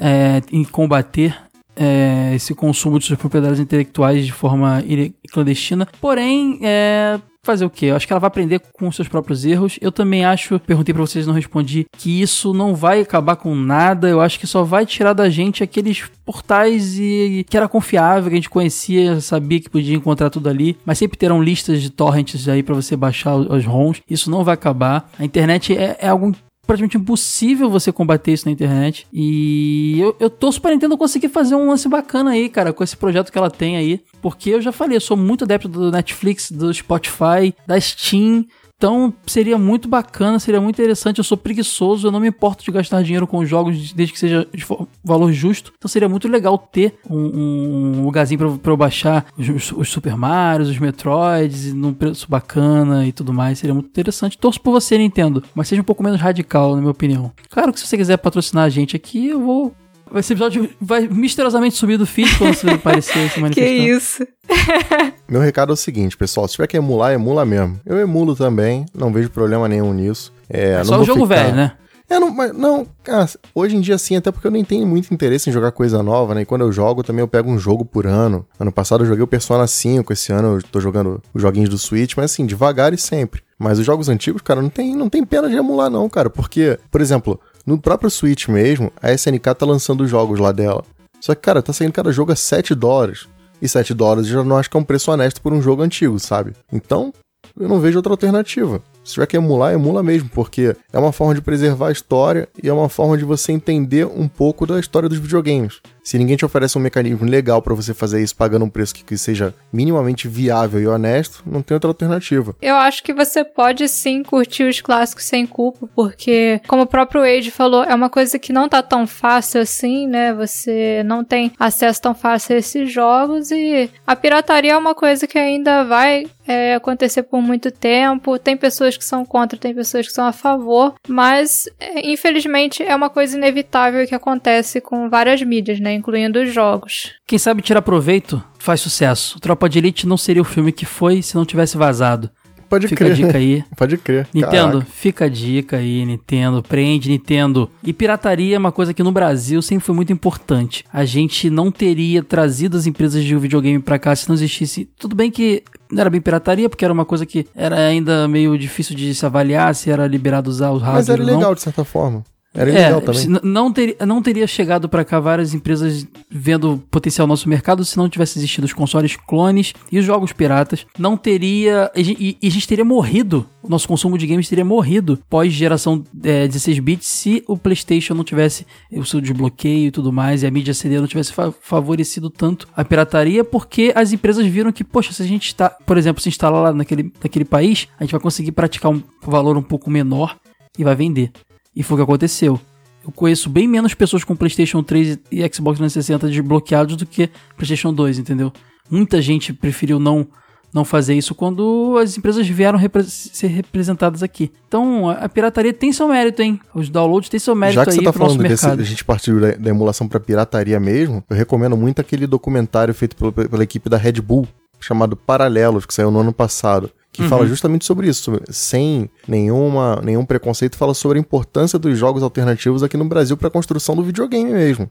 é, em combater é, esse consumo de suas propriedades intelectuais de forma clandestina. Porém, é, fazer o quê? Eu acho que ela vai aprender com seus próprios erros. Eu também acho, perguntei para vocês, não respondi, que isso não vai acabar com nada. Eu acho que só vai tirar da gente aqueles portais e que era confiável, que a gente conhecia, sabia que podia encontrar tudo ali, mas sempre terão listas de torrents aí para você baixar os ROMs. Isso não vai acabar. A internet é, é algo praticamente impossível você combater isso na internet. E eu, eu torço pra Nintendo conseguir fazer um lance bacana aí, cara, com esse projeto que ela tem aí. Porque eu já falei, eu sou muito adepto do Netflix, do Spotify, da Steam. Então seria muito bacana, seria muito interessante. Eu sou preguiçoso, eu não me importo de gastar dinheiro com jogos desde que seja de valor justo. Então seria muito legal ter um, um lugarzinho pra, pra eu baixar os, os, Super Marios, os Metroids, num preço bacana e tudo mais. Seria muito interessante. Torço por você, Nintendo, mas seja um pouco menos radical, na minha opinião. Claro que se você quiser patrocinar a gente aqui, eu vou esse episódio vai misteriosamente subir do feed quando você aparecer se manifestar. Que isso. Meu recado é o seguinte, pessoal. Se tiver que emular, emula mesmo. Eu emulo também, não vejo problema nenhum nisso. É, é só o jogo ficar... velho, né? É, não, mas não, cara, hoje em dia sim, até porque eu nem tenho muito interesse em jogar coisa nova, né? E quando eu jogo, também eu pego um jogo por ano. Ano passado eu joguei o Persona 5, esse ano eu tô jogando os joguinhos do Switch, mas assim, devagar e sempre. Mas os jogos antigos, cara, não tem, não tem pena de emular não, cara, porque, por exemplo, no próprio Switch mesmo, a SNK tá lançando os jogos lá dela. Só que, cara, tá saindo cada jogo a 7 dólares. E 7 dólares eu já não acho que é um preço honesto por um jogo antigo, sabe? Então, eu não vejo outra alternativa. Se tiver que emular, emula mesmo, porque é uma forma de preservar a história e é uma forma de você entender um pouco da história dos videogames. Se ninguém te oferece um mecanismo legal para você fazer isso pagando um preço que, que, seja minimamente viável e honesto, não tem outra alternativa. Eu acho que você pode sim curtir os clássicos sem culpa, porque, como o próprio Wade falou, é uma coisa que não tá tão fácil assim, né? Você não tem acesso tão fácil a esses jogos e a pirataria é uma coisa que ainda vai é, acontecer por muito tempo. Tem pessoas que são contra, tem pessoas que são a favor, mas é, infelizmente é uma coisa inevitável que acontece com várias mídias, né, incluindo os jogos. Quem sabe tirar proveito faz sucesso. Tropa de Elite não seria o filme que foi se não tivesse vazado. Pode fica crer. a dica aí. Pode crer. Nintendo, Caraca. fica a dica aí, Nintendo. Prende, Nintendo. E pirataria é uma coisa que no Brasil sempre foi muito importante. A gente não teria trazido as empresas de videogame pra cá se não existisse. Tudo bem que não era bem pirataria, porque era uma coisa que era ainda meio difícil de se avaliar se era liberado usar os hardware. Mas era legal, de certa forma. Era É, ilegal também. se n- não, ter, não teria chegado pra cá várias empresas vendo potencial no nosso mercado se não tivesse existido os consoles clones e os jogos piratas. Não teria. E, e- a gente teria morrido. O nosso consumo de games teria morrido pós geração é, 16 bits se o PlayStation não tivesse o seu desbloqueio e tudo mais e a mídia CD não tivesse fa- favorecido tanto a pirataria, porque as empresas viram que, poxa, se a gente está, por exemplo, se instalar lá naquele, naquele país, a gente vai conseguir praticar um valor um pouco menor e vai vender. E foi o que aconteceu. Eu conheço bem menos pessoas com PlayStation 3 e Xbox 360 desbloqueados do que PlayStation 2, entendeu? Muita gente preferiu não não fazer isso quando as empresas vieram repre- ser representadas aqui. Então, a, pirataria tem seu mérito, hein? Os downloads têm seu mérito Já que aí você tá falando desse, a gente partiu da, da emulação pra pirataria mesmo, eu recomendo muito aquele documentário feito pela equipe da Red Bull, chamado Paralelos, que saiu no ano passado. Que Uhum. fala justamente sobre isso, sobre- sem nenhuma, nenhum preconceito, fala sobre a importância dos jogos alternativos aqui no Brasil pra construção do videogame mesmo.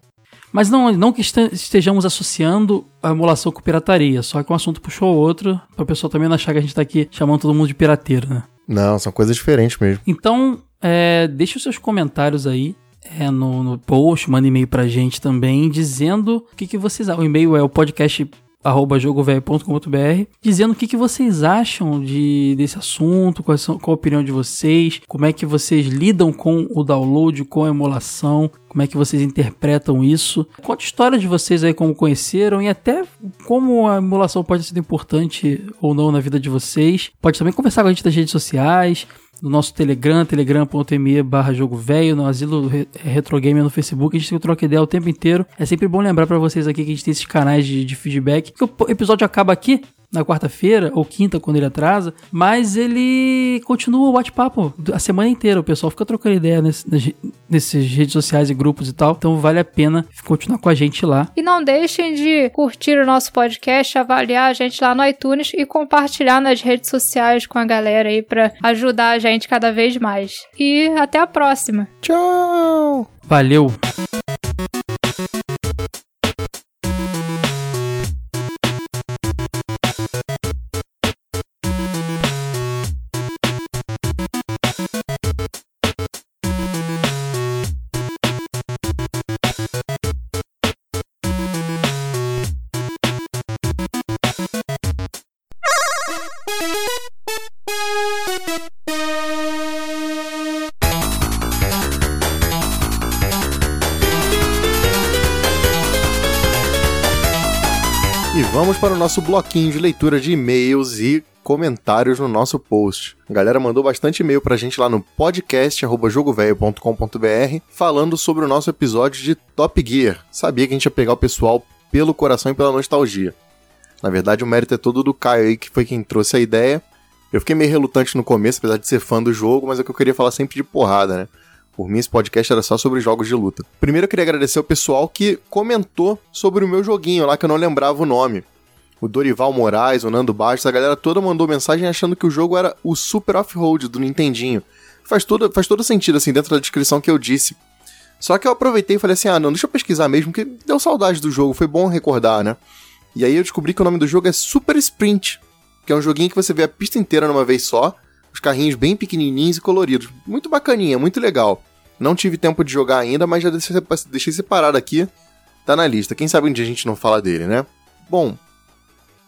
Mas não, não que este- estejamos associando a emulação com pirataria, só que um assunto puxou o outro, pra pessoa também não achar que a gente tá aqui chamando todo mundo de pirateiro, né? Não, são coisas diferentes mesmo. Então, é, deixe os seus comentários aí é, no, no post, manda e-mail pra gente também, dizendo o que, que vocês acham. O e-mail é o podcast arroba jogovelho.com.br dizendo o que, que vocês acham de, desse assunto, quais são, qual a opinião de vocês, como é que vocês lidam com o download, com a emulação, como é que vocês interpretam isso. Conta histórias de vocês aí, como conheceram e até como a emulação pode ser importante ou não na vida de vocês. Pode também conversar com a gente nas redes sociais, no nosso Telegram, telegram.me barra jogo velho, no Asilo Re- Retro Gamer no Facebook, a gente troca ideia o tempo inteiro. É sempre bom lembrar pra vocês aqui que a gente tem esses canais de, de feedback, o episódio acaba aqui, na quarta-feira ou quinta quando ele atrasa, mas ele continua o bate-papo a semana inteira. O pessoal fica trocando ideia nesse, nesses redes sociais e grupos e tal. Então vale a pena continuar com a gente lá. E não deixem de curtir o nosso podcast, avaliar a gente lá no iTunes e compartilhar nas redes sociais com a galera aí pra ajudar a gente cada vez mais. E até a próxima. Tchau! Valeu! Para o nosso bloquinho de leitura de e-mails e comentários no nosso post. A galera mandou bastante e-mail pra gente lá no podcast@jogovelho.com.br falando sobre o nosso episódio de Top Gear. Sabia que a gente ia pegar o pessoal pelo coração e pela nostalgia. Na verdade, o mérito é todo do Caio aí, que foi quem trouxe a ideia. Eu fiquei meio relutante no começo, apesar de ser fã do jogo, mas é que eu queria falar sempre de porrada, né? Por mim, esse podcast era só sobre jogos de luta. Primeiro, eu queria agradecer o pessoal que comentou sobre o meu joguinho lá, que eu não lembrava o nome. O Dorival Moraes, o Nando Bastos, a galera toda mandou mensagem achando que o jogo era o Super Off-Road do Nintendinho. Faz todo, faz todo sentido, assim, dentro da descrição que eu disse. Só que eu aproveitei e falei assim, ah, não, deixa eu pesquisar mesmo, porque deu saudade do jogo, foi bom recordar, né? E aí eu descobri que o nome do jogo é Super Sprint, que é um joguinho que você vê a pista inteira numa vez só, os carrinhos bem pequenininhos e coloridos. Muito bacaninha, muito legal. Não tive tempo de jogar ainda, mas já deixei, deixei separado aqui, tá na lista. Quem sabe um dia a gente não fala dele, né? Bom,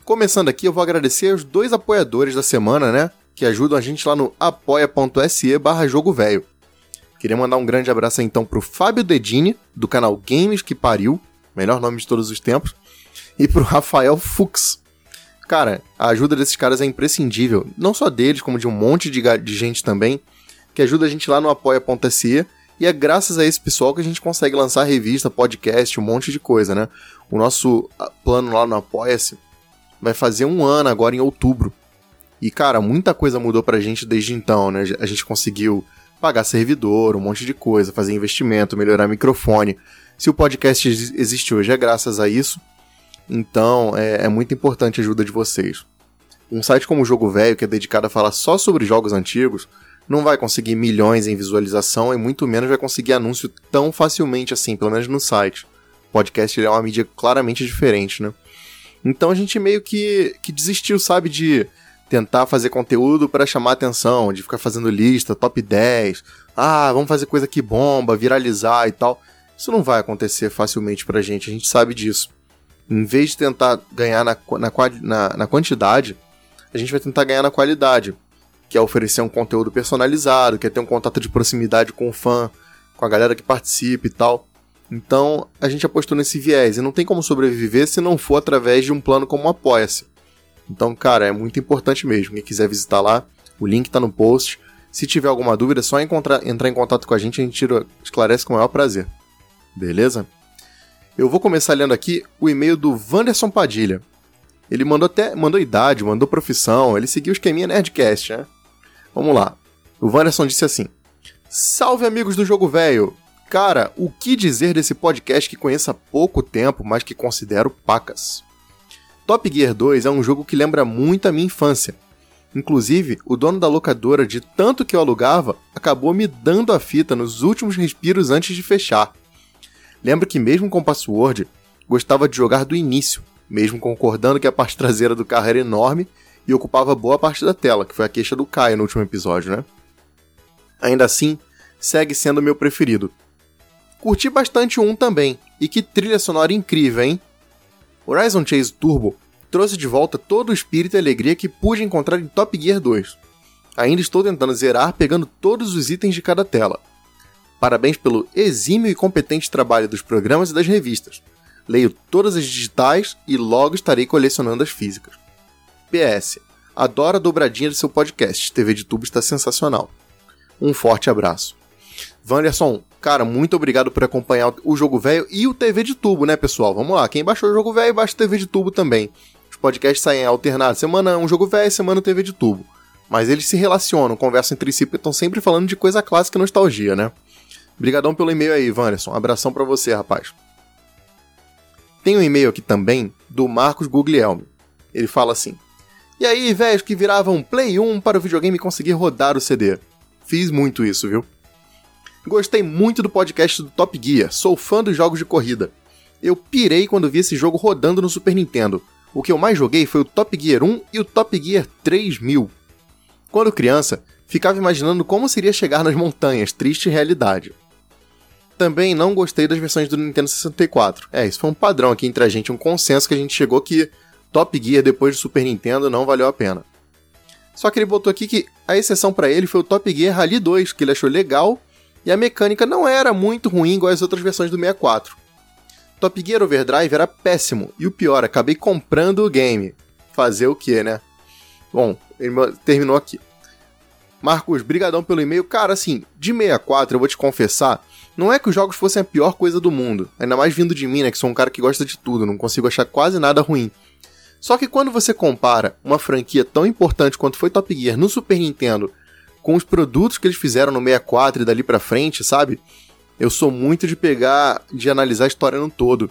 começando aqui, eu vou agradecer aos dois apoiadores da semana, né? Que ajudam a gente lá no apoia.se barra jogo velho. Queria mandar um grande abraço então pro Fábio Dedini, do canal Games que Pariu, melhor nome de todos os tempos, e pro Rafael Fux. Cara, a ajuda desses caras é imprescindível, não só deles, como de um monte de, de gente também, que ajuda a gente lá no apoia.se, e é graças a esse pessoal que a gente consegue lançar revista, podcast, um monte de coisa, né? O nosso ah, plano lá no Apoia-se vai fazer um ano agora em outubro. E, cara, muita coisa mudou pra gente desde então, né? A gente conseguiu pagar servidor, um monte de coisa, fazer investimento, melhorar microfone. Se o podcast ex- existe hoje é graças a isso. Então, é, é muito importante a ajuda de vocês. Um site como o Jogo Velho, que é dedicado a falar só sobre jogos antigos, não vai conseguir milhões em visualização e muito menos vai conseguir anúncio tão facilmente assim, pelo menos no site. O podcast é uma mídia claramente diferente, né? Então a gente meio que, que desistiu, sabe, de tentar fazer conteúdo para chamar atenção, de ficar fazendo lista, top 10, ah, vamos fazer coisa que bomba, viralizar e tal. Isso não vai acontecer facilmente pra gente, a gente sabe disso. Em vez de tentar ganhar na, na, na, na quantidade, a gente vai tentar ganhar na qualidade, que é oferecer um conteúdo personalizado, que é ter um contato de proximidade com o fã, com a galera que participa e tal. Então, a gente apostou nesse viés e não tem como sobreviver se não for através de um plano como Apoia-se. Então, cara, é muito importante mesmo. Quem quiser visitar lá, o link tá no post. Se tiver alguma dúvida, é só encontrar, entrar em contato com a gente, a gente tira, esclarece com o maior prazer. Beleza? Eu vou começar lendo aqui o e-mail do Wanderson Padilha. Ele mandou até mandou idade, mandou profissão, ele seguiu o esqueminha Nerdcast, né? Vamos lá. O Wanderson disse assim: Salve amigos do Jogo Velho! Cara, o que dizer desse podcast que conheço há pouco tempo, mas que considero pacas? Top Gear 2 é um jogo que lembra muito a minha infância. Inclusive, o dono da locadora, de tanto que eu alugava, acabou me dando a fita nos últimos respiros antes de fechar. Lembro que, mesmo com password, gostava de jogar do início, mesmo concordando que a parte traseira do carro era enorme e ocupava boa parte da tela, que foi a queixa do Caio no último episódio, né? Ainda assim, segue sendo meu preferido. Curti bastante 1 também, e que trilha sonora incrível, hein? Horizon Chase Turbo trouxe de volta todo o espírito e alegria que pude encontrar em Top Gear 2. Ainda estou tentando zerar pegando todos os itens de cada tela. Parabéns pelo exímio e competente trabalho dos programas e das revistas. Leio todas as digitais e logo estarei colecionando as físicas. PS. Adoro a dobradinha do seu podcast. TV de tubo está sensacional. Um forte abraço. Wanderson, Cara, muito obrigado por acompanhar o Jogo Velho e o TV de Tubo, né, pessoal? Vamos lá, quem baixou o Jogo Velho, baixa o TV de Tubo também. Os podcasts saem alternados, semana um Jogo Velho, semana um TV de Tubo. Mas eles se relacionam, conversam entre si, porque estão sempre falando de coisa clássica e nostalgia, né? Obrigadão pelo e-mail aí, Wanderson. Abração para você, rapaz. Tem um e-mail aqui também do Marcos Guglielmi. Ele fala assim: E aí, velho, que viravam Play 1 para o videogame conseguir rodar o CD? Fiz muito isso, viu? Gostei muito do podcast do Top Gear, sou fã dos jogos de corrida. Eu pirei quando vi esse jogo rodando no Super Nintendo. O que eu mais joguei foi o Top Gear 1 e o Top Gear 3000. Quando criança, ficava imaginando como seria chegar nas montanhas, triste realidade. Também não gostei das versões do Nintendo 64. É, isso foi um padrão aqui entre a gente, um consenso que a gente chegou que Top Gear depois do Super Nintendo não valeu a pena. Só que ele botou aqui que a exceção para ele foi o Top Gear Rally 2, que ele achou legal e a mecânica não era muito ruim igual as outras versões do 64. Top Gear Overdrive era péssimo, e o pior, acabei comprando o game. Fazer o que, né? Bom, ele terminou aqui. Marcos, brigadão pelo e-mail. Cara, assim, de 64, eu vou te confessar, não é que os jogos fossem a pior coisa do mundo. Ainda mais vindo de mim, né, que sou um cara que gosta de tudo, não consigo achar quase nada ruim. Só que quando você compara uma franquia tão importante quanto foi Top Gear no Super Nintendo com os produtos que eles fizeram no 64 e dali pra frente, sabe? Eu sou muito de pegar, de analisar a história no todo.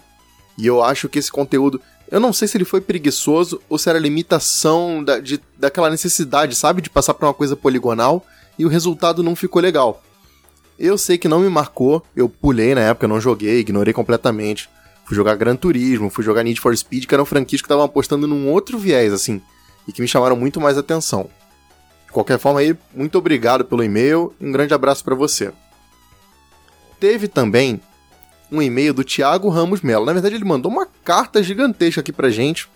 E eu acho que esse conteúdo. Eu não sei se ele foi preguiçoso ou se era limitação da, de, daquela necessidade, sabe? De passar pra uma coisa poligonal e o resultado não ficou legal. Eu sei que não me marcou, eu pulei na época, não joguei, ignorei completamente. Fui jogar Gran Turismo, fui jogar Need for Speed, que eram franquias que estavam apostando num outro viés, assim, e que me chamaram muito mais atenção qualquer forma aí, muito obrigado pelo e-mail um grande abraço para você. Teve também um e-mail do Thiago Ramos Melo. Na verdade, ele mandou uma carta gigantesca aqui pra gente,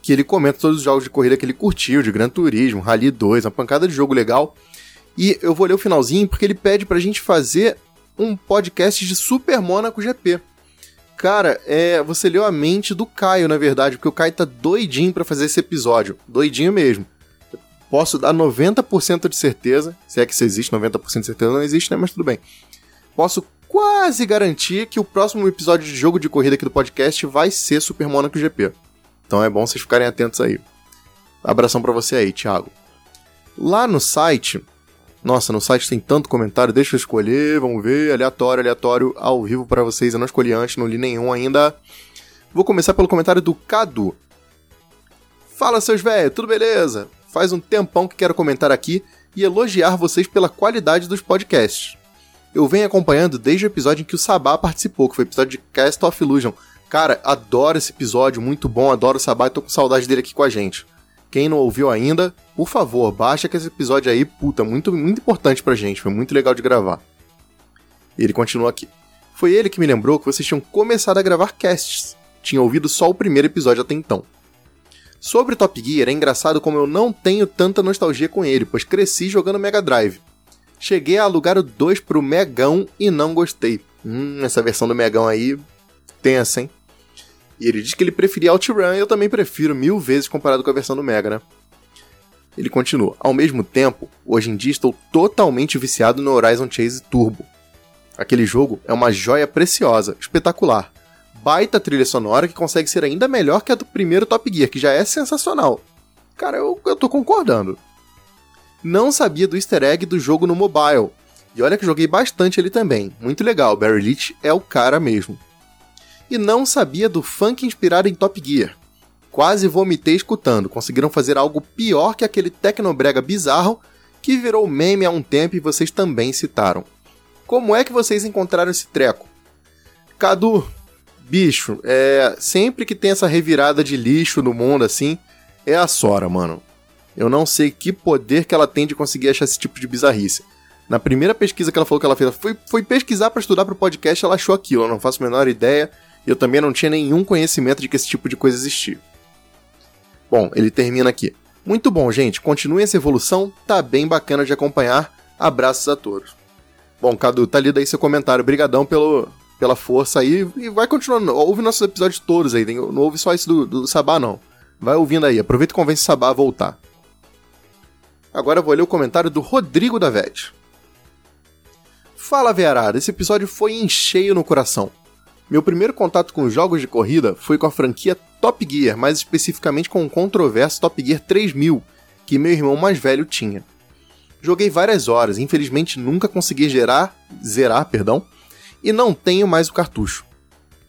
que ele comenta todos os jogos de corrida que ele curtiu, de Gran Turismo, Rally 2, uma pancada de jogo legal. E eu vou ler o finalzinho porque ele pede pra gente fazer um podcast de Super Monaco GP. Cara, é, você leu a mente do Caio, na verdade, porque o Caio tá doidinho para fazer esse episódio. Doidinho mesmo posso dar 90% de certeza, se é que isso existe, 90% de certeza não existe, né? Mas tudo bem. Posso quase garantir que o próximo episódio de jogo de corrida aqui do podcast vai ser Super Monaco GP. Então é bom vocês ficarem atentos aí. Abração para você aí, Thiago. Lá no site, nossa, no site tem tanto comentário, deixa eu escolher, vamos ver, aleatório, aleatório, ao vivo para vocês. Eu não escolhi antes, não li nenhum ainda. Vou começar pelo comentário do Cadu. Fala, seus velhos, tudo beleza? Faz um tempão que quero comentar aqui e elogiar vocês pela qualidade dos podcasts. Eu venho acompanhando desde o episódio em que o Sabá participou, que foi o episódio de Cast of Illusion. Cara, adoro esse episódio, muito bom, adoro o Sabá e tô com saudade dele aqui com a gente. Quem não ouviu ainda, por favor, baixa que esse episódio aí, puta, muito, muito importante pra gente, foi muito legal de gravar. Ele continua aqui. Foi ele que me lembrou que vocês tinham começado a gravar casts. Tinha ouvido só o primeiro episódio até então. Sobre Top Gear, é engraçado como eu não tenho tanta nostalgia com ele, pois cresci jogando Mega Drive. Cheguei a alugar o 2 pro Megão e não gostei. Hum, essa versão do Megão aí, tensa, hein? E ele diz que ele preferia OutRun e eu também prefiro mil vezes comparado com a versão do Mega, né? Ele continua. Ao mesmo tempo, hoje em dia estou totalmente viciado no Horizon Chase Turbo. Aquele jogo é uma joia preciosa, espetacular baita trilha sonora que consegue ser ainda melhor que a do primeiro Top Gear, que já é sensacional. Cara, eu, eu tô concordando. Não sabia do easter egg do jogo no mobile. E olha que joguei bastante ele também. Muito legal, Barry Leach é o cara mesmo. E não sabia do funk inspirado em Top Gear. Quase vomitei escutando. Conseguiram fazer algo pior que aquele tecnobrega bizarro que virou meme há um tempo e vocês também citaram. Como é que vocês encontraram esse treco? Cadu, bicho, é, sempre que tem essa revirada de lixo no mundo assim, é a Sora, mano. Eu não sei que poder que ela tem de conseguir achar esse tipo de bizarrice. Na primeira pesquisa que ela falou que ela fez, foi, foi pesquisar para estudar pro podcast, ela achou aquilo. Eu não faço a menor ideia. E eu também não tinha nenhum conhecimento de que esse tipo de coisa existia. Bom, ele termina aqui. Muito bom, gente. Continue essa evolução. Tá bem bacana de acompanhar. Abraços a todos. Bom, Cadu, tá lido aí seu comentário. Obrigadão pelo, pela força aí e vai continuando. Ouve nossos episódios todos aí, não ouve só esse do, do Sabá, não. Vai ouvindo aí, aproveita e convence o Sabá a voltar. Agora eu vou ler o comentário do Rodrigo da Vete. Fala, Vearada, esse episódio foi em cheio no coração. Meu primeiro contato com jogos de corrida foi com a franquia Top Gear, mais especificamente com o controverso Top Gear 3000, que meu irmão mais velho tinha. Joguei várias horas, infelizmente nunca consegui gerar, zerar, perdão, e não tenho mais o cartucho.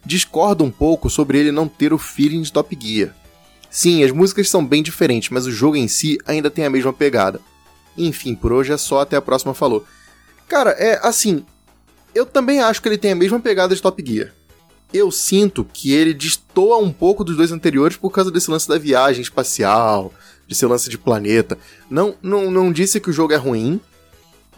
Discordo um pouco sobre ele não ter o feeling de Top Gear. Sim, as músicas são bem diferentes, mas o jogo em si ainda tem a mesma pegada. Enfim, por hoje é só, até a próxima falou. Cara, é assim, eu também acho que ele tem a mesma pegada de Top Gear. Eu sinto que ele destoa um pouco dos dois anteriores por causa desse lance da viagem espacial, desse lance de planeta. Não, não, não disse que o jogo é ruim,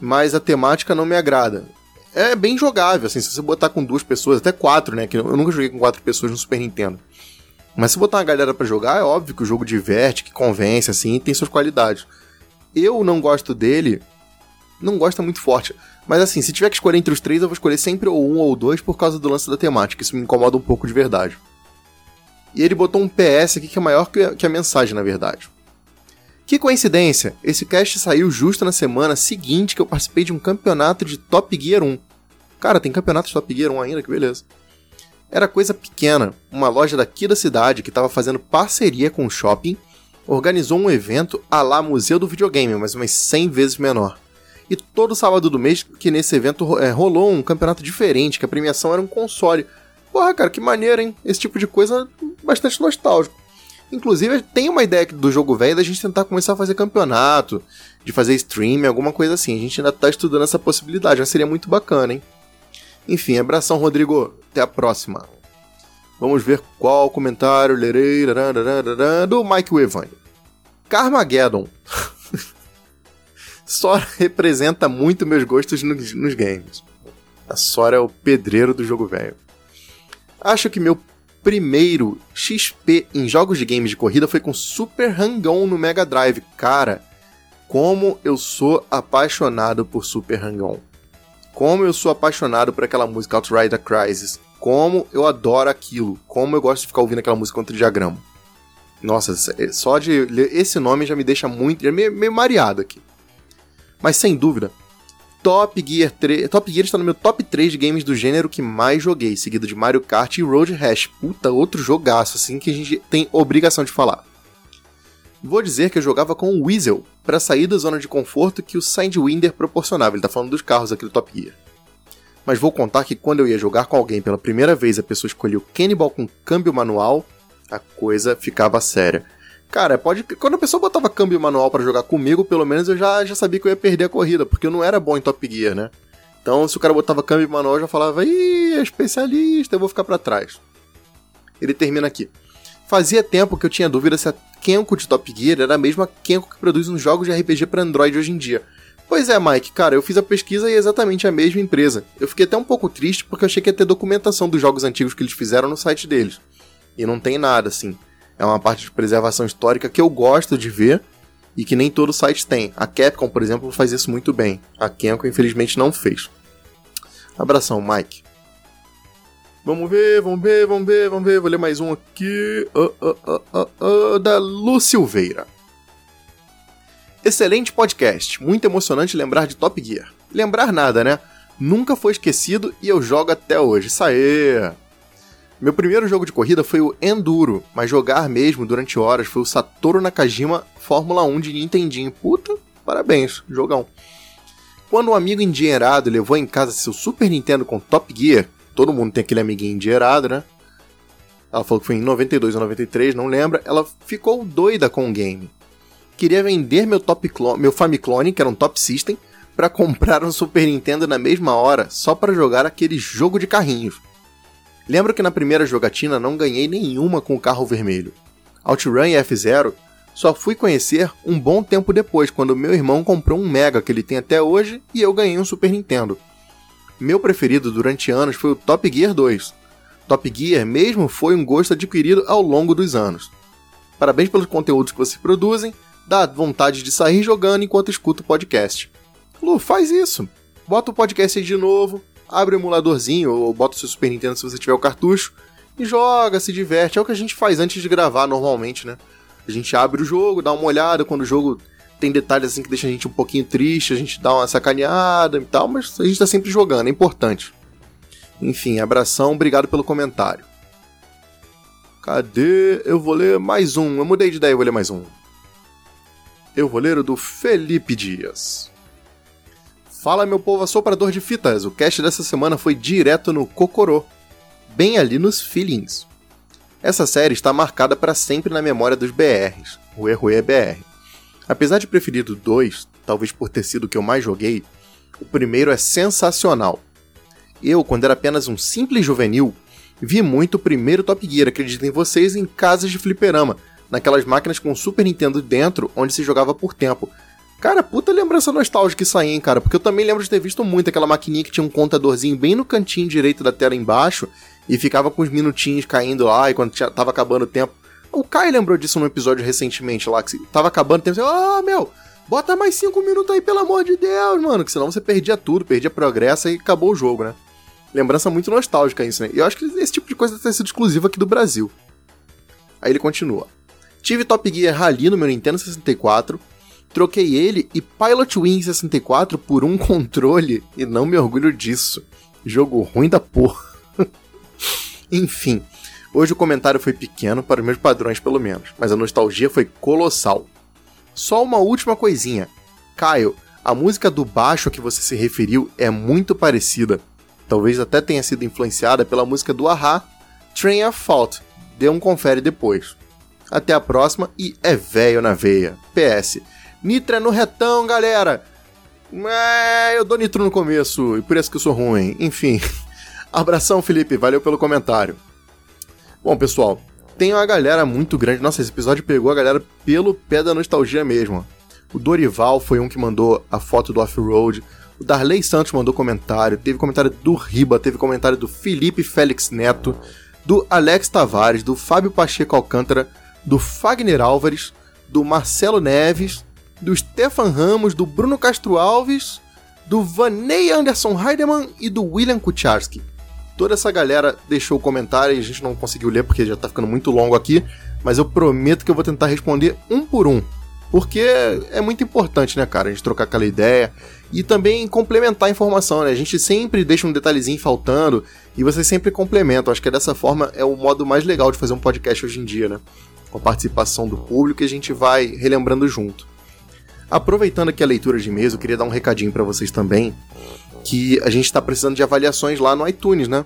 mas a temática não me agrada é bem jogável, assim, se você botar com duas pessoas, até quatro, né? Que eu nunca joguei com quatro pessoas no Super Nintendo. Mas se botar uma galera para jogar, é óbvio que o jogo diverte, que convence, assim, tem suas qualidades. Eu não gosto dele, não gosto muito forte. Mas assim, se tiver que escolher entre os três, eu vou escolher sempre ou um ou dois por causa do lance da temática. Isso me incomoda um pouco de verdade. E ele botou um PS aqui que é maior que a mensagem, na verdade. Que coincidência! Esse cast saiu justo na semana seguinte que eu participei de um campeonato de Top Gear 1. Cara, tem campeonato de Top Gear 1 ainda, que beleza. Era coisa pequena, uma loja daqui da cidade que estava fazendo parceria com o shopping, organizou um evento a lá Museu do Videogame, mas umas 100 vezes menor. E todo sábado do mês que nesse evento é, rolou um campeonato diferente, que a premiação era um console. Porra, cara, que maneiro, hein? Esse tipo de coisa bastante nostálgico. Inclusive, tem uma ideia do jogo velho da gente tentar começar a fazer campeonato, de fazer stream, alguma coisa assim. A gente ainda tá estudando essa possibilidade, já seria muito bacana, hein? Enfim, abração, Rodrigo. Até a próxima. Vamos ver qual comentário lerei do Mike Wevan. Carmageddon. Sora representa muito meus gostos nos, nos games. A Sora é o pedreiro do jogo velho. Acho que meu primeiro XP em jogos de games de corrida foi com Super Hang-On no Mega Drive. Cara, como eu sou apaixonado por Super Hang-On. Como eu sou apaixonado por aquela música Outrider Crisis. Como eu adoro aquilo. Como eu gosto de ficar ouvindo aquela música contra o diagrama. Nossa, só de esse nome já me deixa muito. Já meio, meio mareado aqui. Mas sem dúvida, Top Gear 3. Top Gear está no meu top 3 de games do gênero que mais joguei, seguido de Mario Kart e Road Rash. Puta, outro jogaço, assim que a gente tem obrigação de falar. Vou dizer que eu jogava com o Weasel para sair da zona de conforto que o Sidewinder proporcionava. Ele tá falando dos carros aqui do Top Gear. Mas vou contar que quando eu ia jogar com alguém pela primeira vez, a pessoa escolheu Cannibal com câmbio manual, a coisa ficava séria. Cara, pode. Quando a pessoa botava câmbio manual para jogar comigo, pelo menos eu já, já sabia que eu ia perder a corrida, porque eu não era bom em Top Gear, né? Então, se o cara botava câmbio manual, eu já falava, ih, é especialista, eu vou ficar para trás. Ele termina aqui. Fazia tempo que eu tinha dúvida se a Kenko de Top Gear era a mesma Kenko que produz uns jogos de RPG para Android hoje em dia. Pois é, Mike, cara, eu fiz a pesquisa e é exatamente a mesma empresa. Eu fiquei até um pouco triste porque eu achei que ia ter documentação dos jogos antigos que eles fizeram no site deles. E não tem nada, assim. É uma parte de preservação histórica que eu gosto de ver e que nem todo site tem. A Capcom, por exemplo, faz isso muito bem. A Kenko, infelizmente, não fez. Abração, Mike. Vamos ver, vamos ver, vamos ver, vamos ver. Vou ler mais um aqui. Uh, uh, uh, da Lu Silveira. Excelente podcast. Muito emocionante lembrar de Top Gear. Lembrar nada, né? Nunca foi esquecido e eu jogo até hoje. Aí! Meu primeiro jogo de corrida foi o Enduro, mas jogar mesmo durante horas foi o Satoru Nakajima Fórmula 1 de Nintendinho. Puta, parabéns, jogão. Quando um amigo endinheirado levou em casa seu Super Nintendo com Top Gear, todo mundo tem aquele amiguinho endinheirado, né? Ela falou que foi em 92 ou 93, não lembra. Ela ficou doida com o game. Queria vender meu, top meu Famiclone, que era um Top System, para comprar um Super Nintendo na mesma hora, só para jogar aquele jogo de carrinhos. Lembro que na primeira jogatina não ganhei nenhuma com o carro vermelho. OutRun e F-Zero só fui conhecer um bom tempo depois, quando meu irmão comprou um Mega que ele tem até hoje e eu ganhei um Super Nintendo. Meu preferido durante anos foi o Top Gear 2. Top Gear mesmo foi um gosto adquirido ao longo dos anos. Parabéns pelos conteúdos que vocês produzem, dá vontade de sair jogando enquanto escuto o podcast. Lu, faz isso. Bota o podcast aí de novo, abre o emuladorzinho ou bota o seu Super Nintendo se você tiver o cartucho e joga, se diverte. É o que a gente faz antes de gravar normalmente, né? A gente abre o jogo, dá uma olhada quando o jogo tem detalhes assim que deixa a gente um pouquinho triste, a gente dá uma sacaneada e tal, mas a gente tá sempre jogando, é importante. Enfim, abração, obrigado pelo comentário. Cadê? Eu vou ler mais um. Eu mudei de ideia, eu vou ler mais um. Eu vou ler o do Felipe Dias. Fala, meu povo assoprador de fitas. O cast dessa semana foi direto no Cocorô, bem ali nos feelings. Essa série está marcada para sempre na memória dos BRs, o Erro é BR. Apesar de preferir o 2, talvez por ter sido o que eu mais joguei, o primeiro é sensacional. Eu, quando era apenas um simples juvenil, vi muito o primeiro Top Gear, acreditem vocês, em casas de fliperama, naquelas máquinas com Super Nintendo dentro, onde se jogava por tempo, Cara, puta lembrança nostálgica isso aí, hein, cara. Porque eu também lembro de ter visto muito aquela maquininha que tinha um contadorzinho bem no cantinho direito da tela embaixo e ficava com os minutinhos caindo lá e quando tava acabando o tempo. O Kai lembrou disso num episódio recentemente lá, que tava acabando o tempo. Ah, meu, bota mais cinco minutos aí, pelo amor de Deus, mano. Que senão você perdia tudo, perdia progresso e acabou o jogo, né? Lembrança muito nostálgica isso, né? E eu acho que esse tipo de coisa deve ter sido exclusivo aqui do Brasil. Aí ele continua. Tive Top Gear Rally no meu Nintendo 64 Troquei ele e Pilot Wing 64 por um controle e não me orgulho disso. Jogo ruim da porra. Enfim, hoje o comentário foi pequeno, para os meus padrões pelo menos, mas a nostalgia foi colossal. Só uma última coisinha. Caio, a música do baixo a que você se referiu é muito parecida. Talvez até tenha sido influenciada pela música do Aha, Train of Fault. Dê um confere depois. Até a próxima e é véio na veia. PS. Nitro é no retão, galera. É, eu dou nitro no começo, e por isso que eu sou ruim. Enfim. Abração, Felipe. Valeu pelo comentário. Bom, pessoal, tem uma galera muito grande. Nossa, esse episódio pegou a galera pelo pé da nostalgia mesmo. O Dorival foi um que mandou a foto do off-road. O Darley Santos mandou comentário. Teve comentário do Riba, teve comentário do Felipe Félix Neto, do Alex Tavares, do Fábio Pacheco Alcântara, do Fagner Álvares, do Marcelo Neves, do Stefan Ramos, do Bruno Castro Alves, do Vaney Anderson Heidemann e do William Kucharski. Toda essa galera deixou comentário e a gente não conseguiu ler porque já tá ficando muito longo aqui, mas eu prometo que eu vou tentar responder um por um. Porque é muito importante, né, cara, a gente trocar aquela ideia e também complementar a informação, né? A gente sempre deixa um detalhezinho faltando e vocês sempre complementam. Acho que dessa forma é o modo mais legal de fazer um podcast hoje em dia, né? Com a participação do público e a gente vai relembrando junto. Aproveitando aqui a leitura de e-mails, eu queria dar um recadinho para vocês também, que a gente está precisando de avaliações lá no iTunes, né?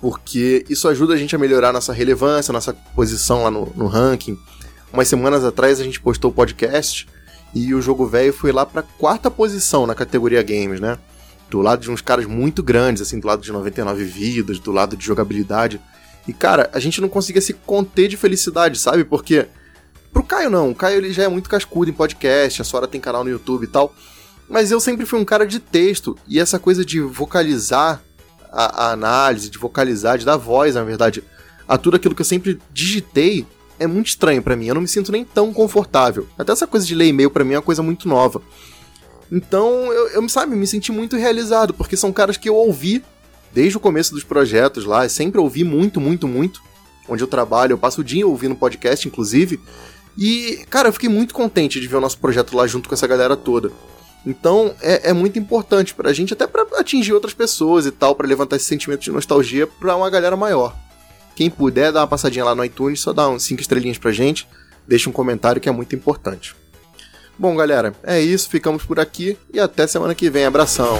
Porque isso ajuda a gente a melhorar nossa relevância, nossa posição lá no, no ranking. Umas semanas atrás a gente postou o podcast e o jogo velho foi lá para quarta posição na categoria games, né? Do lado de uns caras muito grandes, assim, do lado de 99 vidas, do lado de jogabilidade. E cara, a gente não conseguia se conter de felicidade, sabe? Porque Pro Caio não, o Caio ele já é muito cascudo em podcast, a Sora tem canal no YouTube e tal. Mas eu sempre fui um cara de texto, e essa coisa de vocalizar a, a análise, de vocalizar, de dar voz, na verdade, a tudo aquilo que eu sempre digitei, é muito estranho para mim. Eu não me sinto nem tão confortável. Até essa coisa de ler e-mail para mim é uma coisa muito nova. Então, eu, eu, sabe, me senti muito realizado, porque são caras que eu ouvi desde o começo dos projetos lá, sempre ouvi muito, muito, muito. Onde eu trabalho, eu passo o dia ouvindo podcast, inclusive. E, cara, eu fiquei muito contente de ver o nosso projeto lá junto com essa galera toda. Então, é, é muito importante pra gente, até para atingir outras pessoas e tal, para levantar esse sentimento de nostalgia pra uma galera maior. Quem puder dar uma passadinha lá no iTunes, só dá uns 5 estrelinhas pra gente, deixa um comentário que é muito importante. Bom, galera, é isso, ficamos por aqui e até semana que vem. Abração!